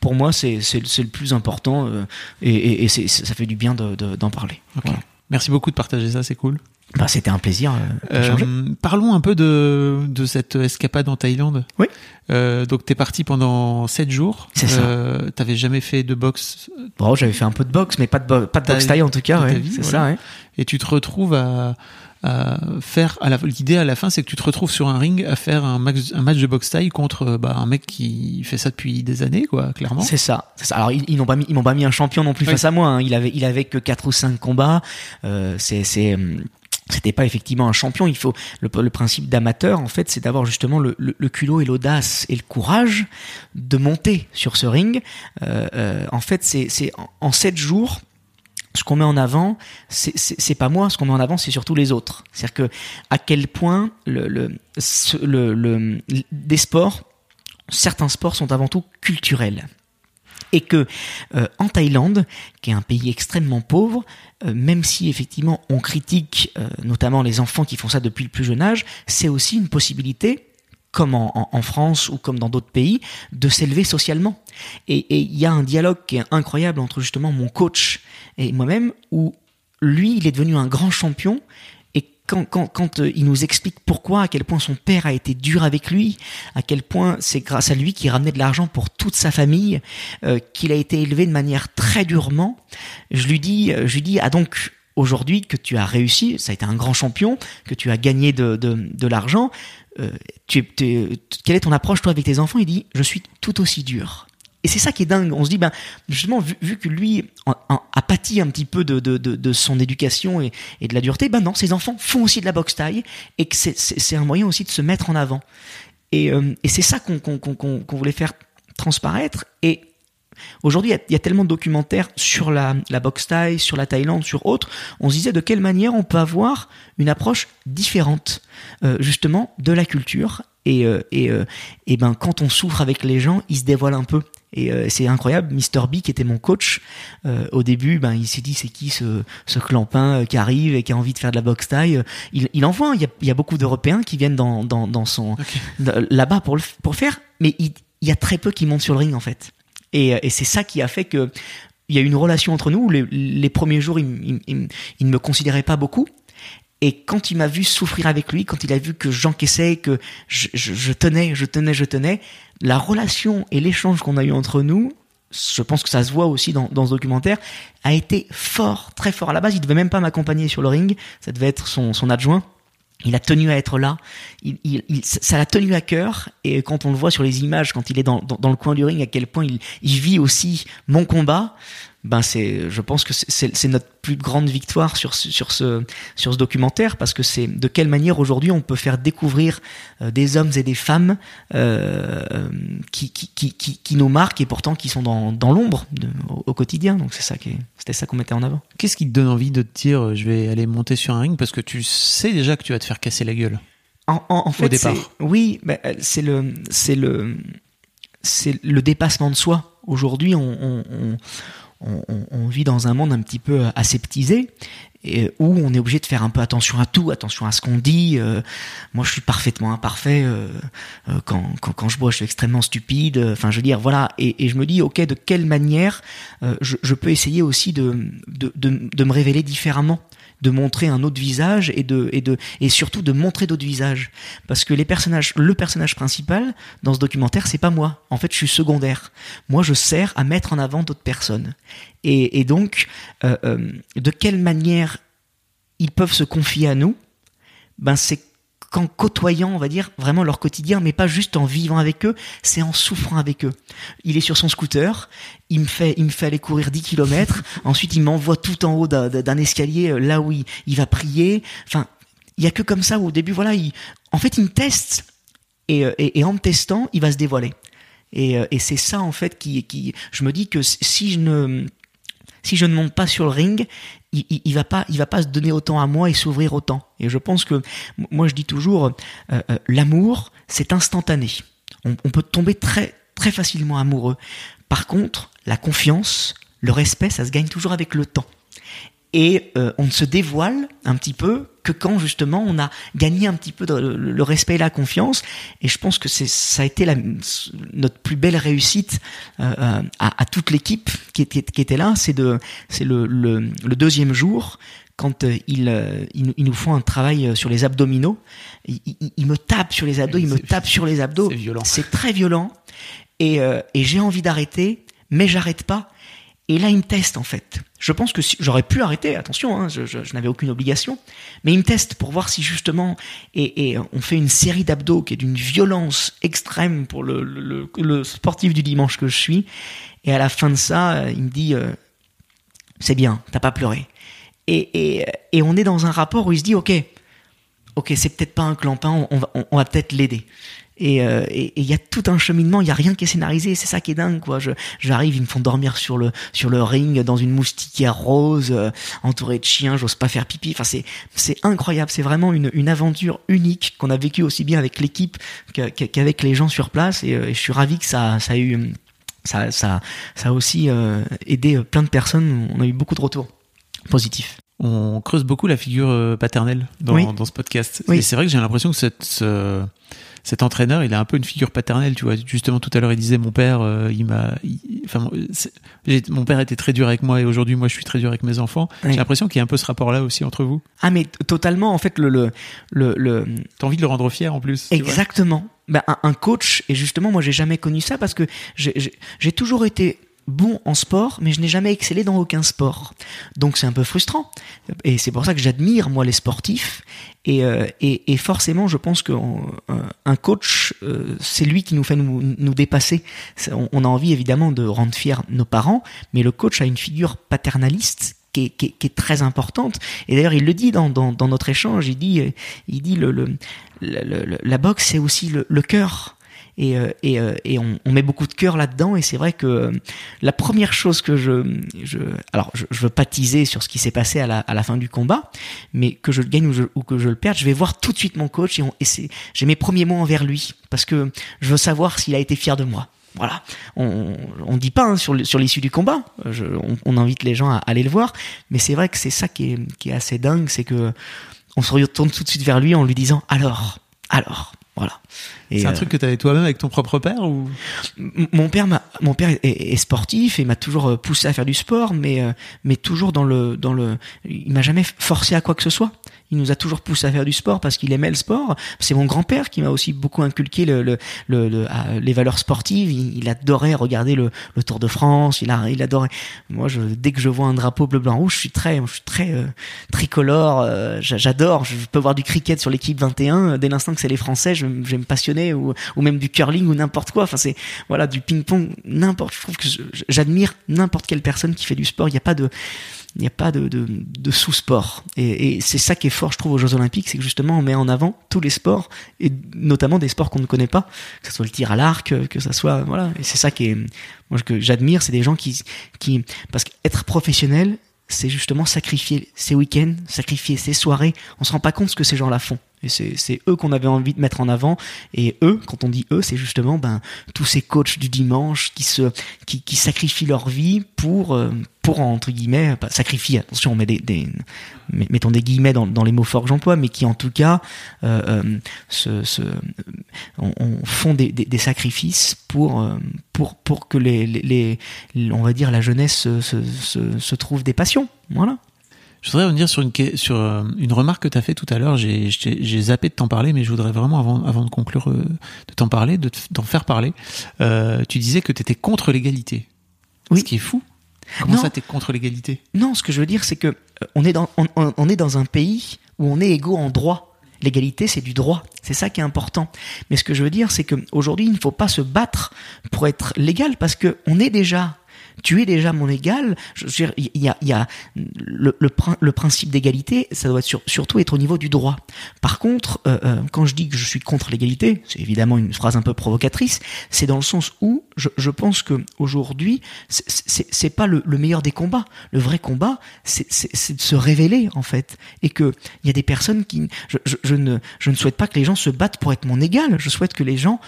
pour moi, c'est le plus important euh, et, et, et c'est- ça fait du bien de- de- d'en parler. Voilà. Merci beaucoup de partager ça, c'est cool. Bah, c'était un plaisir euh. Euh, parlons un peu de, de cette escapade en Thaïlande. Oui. Euh, donc t'es parti pendant 7 jours. C'est ça. Euh, T'avais jamais fait de boxe? Bon, j'avais fait un peu de boxe, mais pas de bo- pas de boxe taille en tout cas. ouais. C'est voilà. ça. Ouais. et tu te retrouves à faire. à la- L'idée à la fin, c'est que tu te retrouves sur un ring à faire un match, un match de boxe taille contre bah, un mec qui fait ça depuis des années, quoi, clairement. C'est ça. Alors ils, ils n'ont pas mis, ils m'ont pas mis un champion non plus Oui. face à moi. hein. Il avait, il avait que quatre ou cinq combats. Euh, c'est, c'est, hum, c'était pas effectivement un champion. Il faut le, le principe d'amateur en fait, c'est d'avoir justement le, le, le culot et l'audace et le courage de monter sur ce ring. Euh, euh, en fait, c'est, en sept jours. Ce qu'on met en avant, c'est- pas moi. Ce qu'on met en avant, c'est surtout les autres. C'est-à-dire que à quel point le, le, le, le- des sports, certains sports sont avant tout culturels et que euh, en Thaïlande, qui est un pays extrêmement pauvre, euh, même si effectivement on critique euh, notamment les enfants qui font ça depuis le plus jeune âge, c'est aussi une possibilité comme en, en- France ou comme dans d'autres pays, de s'élever socialement. Et il y a un dialogue qui est incroyable entre justement mon coach et moi-même, où lui, il est devenu un grand champion, et quand, quand, quand euh, il nous explique pourquoi, à quel point son père a été dur avec lui, à quel point c'est grâce à lui qu'il ramenait de l'argent pour toute sa famille, euh, qu'il a été élevé de manière très durement, je lui dis, euh, je lui dis, ah donc aujourd'hui que tu as réussi, ça a été un grand champion, que tu as gagné de, de, de l'argent, euh, tu, quelle est ton approche toi avec tes enfants? Il dit, je suis tout aussi dur. Et c'est ça qui est dingue. On se dit, ben, justement, vu, vu que lui a pâti un petit peu de, de, de, son éducation et, et de la dureté, ben non, ses enfants font aussi de la boxe taille et que c'est- un moyen aussi de se mettre en avant. Et, euh, et c'est ça qu'on voulait faire transparaître. Et aujourd'hui, il y a- tellement de documentaires sur la, la boxe taille, sur la Thaïlande, sur autres. On se disait de quelle manière on peut avoir une approche différente, euh, justement, de la culture. Et, euh, et, euh, et ben, quand on souffre avec les gens, ils se dévoilent un peu. Et c'est incroyable, Mr. B qui était mon coach, au début, ben il s'est dit c'est qui ce, ce clampin qui arrive et qui a envie de faire de la boxe taille. Il, il en voit, hein. il y a, il y a beaucoup d'Européens qui viennent dans, dans, dans son là-bas pour le pour faire, mais il, il y a très peu qui montent sur le ring en fait. Et, euh, et c'est ça qui a fait que il y a eu une relation entre nous. Les, les premiers jours, il, ne me considérait pas beaucoup. Et quand il m'a vu souffrir avec lui, quand il a vu que j'encaissais, que je, tenais, je tenais, je tenais, la relation et l'échange qu'on a eu entre nous, je pense que ça se voit aussi dans, ce documentaire, a été fort, très fort. À la base, il devait même pas m'accompagner sur le ring, ça devait être son adjoint. Il a tenu à être là, ça l'a tenu à cœur, et quand on le voit sur les images, quand il est dans, le coin du ring, à quel point il vit aussi mon combat, ben c'est, je pense que c'est- notre plus grande victoire sur ce, sur ce sur ce documentaire parce que c'est de quelle manière aujourd'hui on peut faire découvrir euh, des hommes et des femmes euh, qui, qui, qui, qui, nous marquent et pourtant qui sont dans, dans l'ombre au, au quotidien. Donc c'est ça qui c'était ça qu'on mettait en avant. Qu'est-ce qui te donne envie de te dire euh, je vais aller monter sur un ring parce que tu sais déjà que tu vas te faire casser la gueule En, en, en fait, départ? c'est- oui, euh, c'est le, c'est le, c'est le dépassement de soi. Aujourd'hui, on, on, on, on- on vit dans un monde un petit peu aseptisé et où on est obligé de faire un peu attention à tout, attention à ce qu'on dit. Euh, moi, je suis parfaitement imparfait. euh, euh, quand, quand, je bois, je suis extrêmement stupide. euh, Enfin, je veux dire, voilà. Et, je me dis, ok, de quelle manière euh, je, je peux essayer aussi de, de, de, de me révéler différemment de montrer un autre visage et de et de et surtout de montrer d'autres visages. Parce que les personnages le personnage principal dans ce documentaire c'est pas moi. En fait je suis secondaire. Moi je sers à mettre en avant d'autres personnes. Et, et donc euh, euh, de quelle manière ils peuvent se confier à nous? Ben c'est qu'en côtoyant, on va dire, vraiment leur quotidien, mais pas juste en vivant avec eux, c'est en souffrant avec eux. Il est sur son scooter, il me fait, il me fait aller courir 10 kilomètres, ensuite il m'envoie tout en haut d'un escalier, euh, là où il, il va prier. Enfin, il y a que comme ça où au début, voilà, il, en fait, il me teste, et, euh, et, et en me testant, il va se dévoiler. Et, euh, et c'est ça, en fait, qui, qui, je me dis que si je ne, si je ne monte pas sur le ring, il, il, il va pas, se donner autant à moi et s'ouvrir autant. Et je pense que moi je dis toujours, euh, euh, l'amour c'est instantané. On, on peut tomber très très facilement amoureux. Par contre, la confiance, le respect, ça se gagne toujours avec le temps. Et euh, on ne se dévoile un petit peu que quand justement on a gagné un petit peu de, le, le respect et la confiance. Et je pense que c'est ça a été la, notre plus belle réussite euh, à, à, toute l'équipe qui était, qui était là. C'est de c'est le, le, le, deuxième jour quand euh, ils, ils, ils, nous font un travail sur les abdominaux. Ils, me tapent sur les abdos, ils me tapent sur les abdos. C'est violent. C'est très violent. Et, euh, et j'ai envie d'arrêter, mais j'arrête pas. Et là, il me teste en fait. Je pense que si, j'aurais pu arrêter, attention, hein, je, n'avais aucune obligation, mais il me teste pour voir si justement, et, on fait une série d'abdos qui est d'une violence extrême pour le, sportif du dimanche que je suis. Et à la fin de ça, il me dit, euh, c'est bien, t'as pas pleuré. Et, on est dans un rapport où il se dit, ok, ok, c'est peut-être pas un clampin, on, on va peut-être l'aider. Et il euh, et, y a tout un cheminement, il y a rien qui est scénarisé, c'est ça qui est dingue quoi. Je j'arrive, ils me font dormir sur le sur le ring dans une moustiquaire rose, euh, entouré de chiens, j'ose pas faire pipi. Enfin c'est c'est incroyable, c'est vraiment une une aventure unique qu'on a vécu aussi bien avec l'équipe qu'avec les gens sur place. Et, euh, et, je suis ravi que ça ça a eu ça ça ça a aussi euh, aidé plein de personnes. On a eu beaucoup de retours positifs on creuse beaucoup la figure paternelle dans, oui. dans ce podcast. Oui. Et c'est vrai que j'ai l'impression que cette, ce, cet entraîneur, il a un peu une figure paternelle, tu vois. Justement, tout à l'heure, il disait mon père, euh, il m'a, enfin, mon père était très dur avec moi et aujourd'hui, moi, je suis très dur avec mes enfants. Oui. J'ai l'impression qu'il y a un peu ce rapport-là aussi entre vous. Ah, mais totalement. En fait, le, le, le, le... t'as envie de le rendre fier en plus. Exactement. Ben, un, un, coach et justement, moi, j'ai jamais connu ça parce que j'ai toujours été bon en sport, mais je n'ai jamais excellé dans aucun sport. Donc c'est un peu frustrant. Et c'est pour ça que j'admire moi les sportifs. Et, euh, et, forcément, je pense qu'un un coach, euh, c'est lui qui nous fait nous, dépasser. On, a envie évidemment de rendre fiers nos parents, mais le coach a une figure paternaliste qui est, très importante. Et d'ailleurs, il le dit dans, dans, notre échange. Il dit, il dit le, le, la boxe, c'est aussi le cœur et, euh, euh, on, met beaucoup de cœur là-dedans. Et c'est vrai que euh, la première chose que je, alors je, je veux pas teaser sur ce qui s'est passé à la, à la fin du combat mais que je le gagne ou, que je le perde je vais voir tout de suite mon coach et, et j'ai mes premiers mots envers lui. Parce que je veux savoir s'il a été fier de moi. Voilà, on, on dit pas hein, sur l'issue du combat. On, invite les gens à, aller le voir, mais c'est vrai que c'est ça qui est, qui est assez dingue, c'est que on se retourne tout de suite vers lui en lui disant alors, alors, voilà. C'est un euh, truc que tu avais toi-même avec ton propre père ou? Mon père, mon père est, est sportif et m'a toujours euh, poussé à faire du sport, mais euh, mais toujours dans le dans le, il m'a jamais forcé à quoi que ce soit. Il nous a toujours poussé à faire du sport parce qu'il aimait le sport. C'est mon grand-père qui m'a aussi beaucoup inculqué le, le, le, le les valeurs sportives. Il, il, adorait regarder le, le Tour de France. Il a, il adorait. Moi, je, dès que je vois un drapeau bleu, blanc, rouge, je suis très, je suis très euh, tricolore. Euh, J'adore. Je peux voir du cricket sur l'équipe 21 dès l'instant que c'est les Français. Je, je vais me passionner ou, ou même du curling ou n'importe quoi. Enfin, c'est voilà du ping-pong, n'importe. Je trouve que j'admire n'importe quelle personne qui fait du sport. Il n'y a pas de il a pas de, sous-sport. Et, c'est ça qui est fort, je trouve, aux Jeux Olympiques, c'est que justement, on met en avant tous les sports, et notamment des sports qu'on ne connaît pas, que ce soit le tir à l'arc, que ça soit, voilà. Et c'est ça qui est, moi, que j'admire, c'est des gens qui, qui, parce qu'être professionnel, c'est justement sacrifier ses week-ends, sacrifier ses soirées. On se rend pas compte ce que ces gens-là font. Et c'est eux qu'on avait envie de mettre en avant. Et eux, quand on dit eux, c'est justement ben, tous ces coachs du dimanche qui, se, qui, qui sacrifient leur vie pour, euh, pour entre guillemets, pas sacrifier, attention, on met des, mettons des guillemets dans, dans les mots forts que j'emploie, mais qui en tout cas euh, euh, se, se, on, on font des, des, sacrifices pour, pour, pour que les, les, on va dire, la jeunesse se, se, se, se trouve des passions. Voilà. Je voudrais revenir sur une, sur une remarque que tu as fait tout à l'heure. J'ai zappé de t'en parler, mais je voudrais vraiment, avant, avant de conclure, de t'en parler, d'en faire parler. Euh, tu disais que tu étais contre l'égalité. Oui. Ce qui est fou. Comment non. ça, t'es contre l'égalité? Non, ce que je veux dire, c'est que euh, on est dans, on, on est dans un pays où on est égaux en droit. L'égalité, c'est du droit. C'est ça qui est important. Mais ce que je veux dire, c'est qu'aujourd'hui, il ne faut pas se battre pour être légal parce que on est déjà tu es déjà mon égal. Il y a, y a le, le, prin- le principe d'égalité, ça doit surtout être au niveau du droit. Par contre, euh, euh, quand je dis que je suis contre l'égalité, c'est évidemment une phrase un peu provocatrice, c'est dans le sens où je, pense que aujourd'hui, c'est- pas le, le meilleur des combats. Le vrai combat, c'est de se révéler en fait, et que il y a des personnes qui, je, ne, souhaite pas que les gens se battent pour être mon égal. Je souhaite que les gens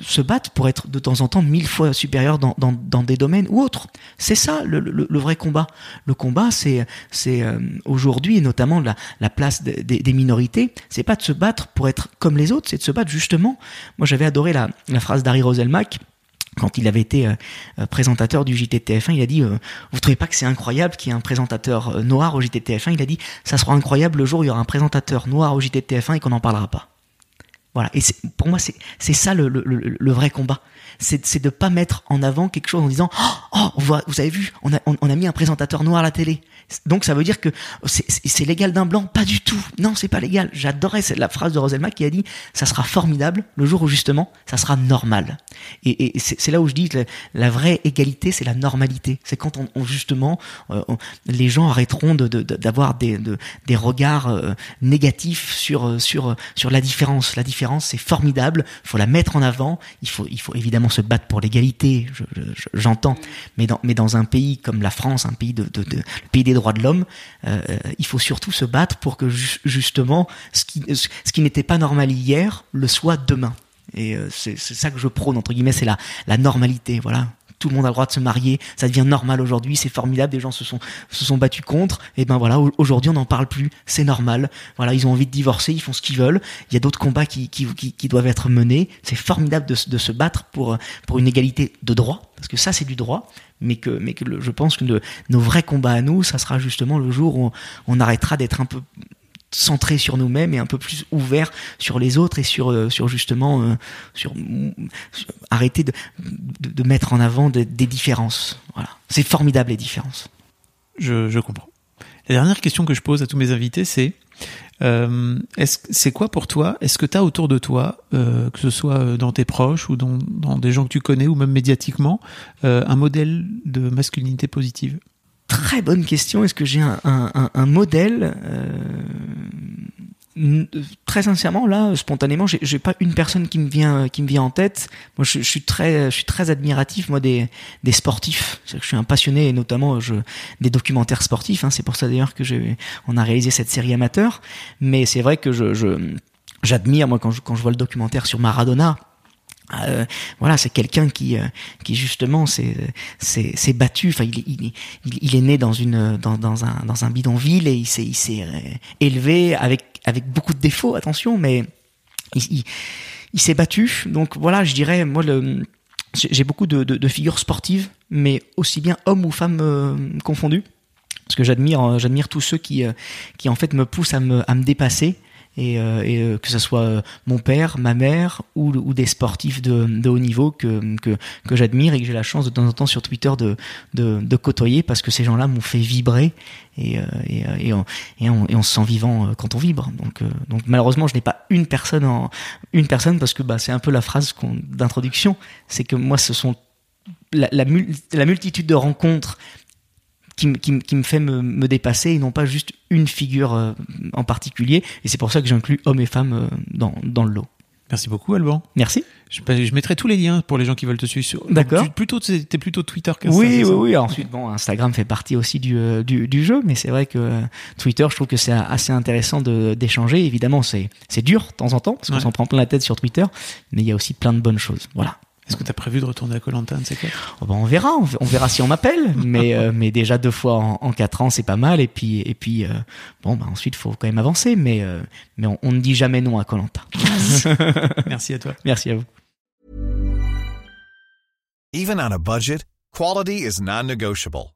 se, battent pour être de temps en temps mille fois supérieurs dans des domaines ou autres. C'est ça le, vrai combat. Le combat, c'est c'est euh, aujourd'hui et notamment la, la place des, minorités. C'est pas de se battre pour être comme les autres, c'est de se battre justement. Moi, j'avais adoré la, la phrase d'Harry Roselmack quand il avait été euh, euh, présentateur du JTTF1, il a dit euh, Vous trouvez pas que c'est incroyable qu'il y ait un présentateur euh, noir au JTTF1 Il a dit Ça sera incroyable le jour où il y aura un présentateur noir au JTTF1 et qu'on n'en parlera pas. Voilà. Et pour moi, c'est ça le, le, vrai combat. C'est de pas mettre en avant quelque chose en disant Oh, on voit- vous avez vu, on a, on a mis un présentateur noir à la télé. Donc ça veut dire que c'est- l'égal d'un blanc? Pas du tout. Non, c'est pas légal. J'adorais la phrase de Roselma qui a dit Ça sera formidable le jour où justement ça sera normal. Et, c'est là où je dis que la, vraie égalité, c'est la normalité. C'est quand on, justement euh, les gens arrêteront d'avoir des, de- des regards euh, négatifs sur euh, sur la différence. La différence, c'est formidable. Il faut la mettre en avant. Il faut évidemment se battre pour l'égalité. je- je- j'entends. Mais dans un pays comme la France, un pays de le pays des droits de l'homme, euh, il faut surtout se battre pour que ju- justement ce qui ce qui n'était pas normal hier le soit demain. Et euh, c'est ça que je prône entre guillemets, c'est la la normalité. Voilà. Tout le monde a le droit de se marier, ça devient normal aujourd'hui, c'est formidable, des gens se sont se sont battus contre, et ben voilà, au- aujourd'hui on n'en parle plus, c'est normal. Voilà, ils ont envie de divorcer, ils font ce qu'ils veulent. Il y a d'autres combats qui, qui, qui, doivent être menés. C'est formidable de, de se battre pour pour une égalité de droit, parce que ça c'est du droit, mais que mais que je pense que nos vrais combats à nous, ça sera justement le jour où on, arrêtera d'être un peu centré sur nous-mêmes et un peu plus ouvert sur les autres et sur euh, sur justement euh, sur, arrêter de, de, mettre en avant de- des différences. Voilà. C'est formidable les différences. Je, je comprends. La dernière question que je pose à tous mes invités, c'est euh, est-ce c'est quoi pour toi? Est-ce que tu as autour de toi, euh, que ce soit euh, dans tes proches ou dans, dans des gens que tu connais ou même médiatiquement, euh, un modèle de masculinité positive? Très bonne question. Est-ce que j'ai un, un, un, un modèle? Euh, très sincèrement là spontanément j'ai pas une personne qui me vient qui me vient en tête. Moi je, suis très je suis très admiratif moi des des sportifs. Je suis un passionné et notamment je des documentaires sportifs hein, c'est pour ça d'ailleurs que j'ai on a réalisé cette série amateur. Mais c'est vrai que je je j'admire moi quand je quand je vois le documentaire sur Maradona euh, voilà, c'est quelqu'un qui, euh, qui justement s'est, battu. Enfin, il, est- il, est- né dans une, dans, dans un, dans un bidonville et il s'est, il s'est euh, élevé avec, avec beaucoup de défauts. Attention, mais il, s'est battu. Donc voilà, je dirais, moi, le, j'ai beaucoup de, de, de figures sportives, mais aussi bien hommes ou femmes confondus, parce que j'admire, j'admire tous ceux qui, qui en fait me poussent à me, à me dépasser et, euh, et euh, que ce soit euh, mon père, ma mère ou, ou des sportifs de, de haut niveau que, que, que j'admire et que j'ai la chance de temps en temps sur Twitter de, de, de côtoyer parce que ces gens-là m'ont fait vibrer et, euh, et, et, on, et, on, et on se sent vivant quand on vibre. Donc, donc malheureusement, je n'ai pas une personne en une personne parce que bah, c'est un peu la phrase d'introduction, c'est que moi, ce sont la, la, la multitude de rencontres qui, me- qui, qui me fait me, me dépasser et non pas juste une figure euh, en particulier. Et c'est pour ça que j'inclus hommes et femmes euh, dans, dans le lot. Merci beaucoup, Alban. Merci. Je, je mettrai tous les liens pour les gens qui veulent te suivre. D'accord. Tu- Plutôt, t'es plutôt Twitter qu'Insta. Oui, oui, oui. Ensuite, bon, Instagram fait partie aussi du, euh, du, du jeu, mais c'est vrai que Twitter, je trouve que c'est assez intéressant de- d'échanger. Évidemment, c'est c'est dur de temps en temps, parce qu'on Ouais. s'en prend plein la tête sur Twitter, mais il y a aussi plein de bonnes choses. Voilà. Est-ce que tu as prévu de retourner à Colanta c'est quoi Oh, ben, on verra, on, verra si on m'appelle, mais euh, mais déjà deux fois en, en quatre ans, c'est pas mal. Et puis et puis euh, bon, ben ensuite faut quand même avancer, mais euh, mais on, on ne dit jamais non à Colanta. Merci à toi. Merci à vous. Even on a budget, quality is non-negotiable.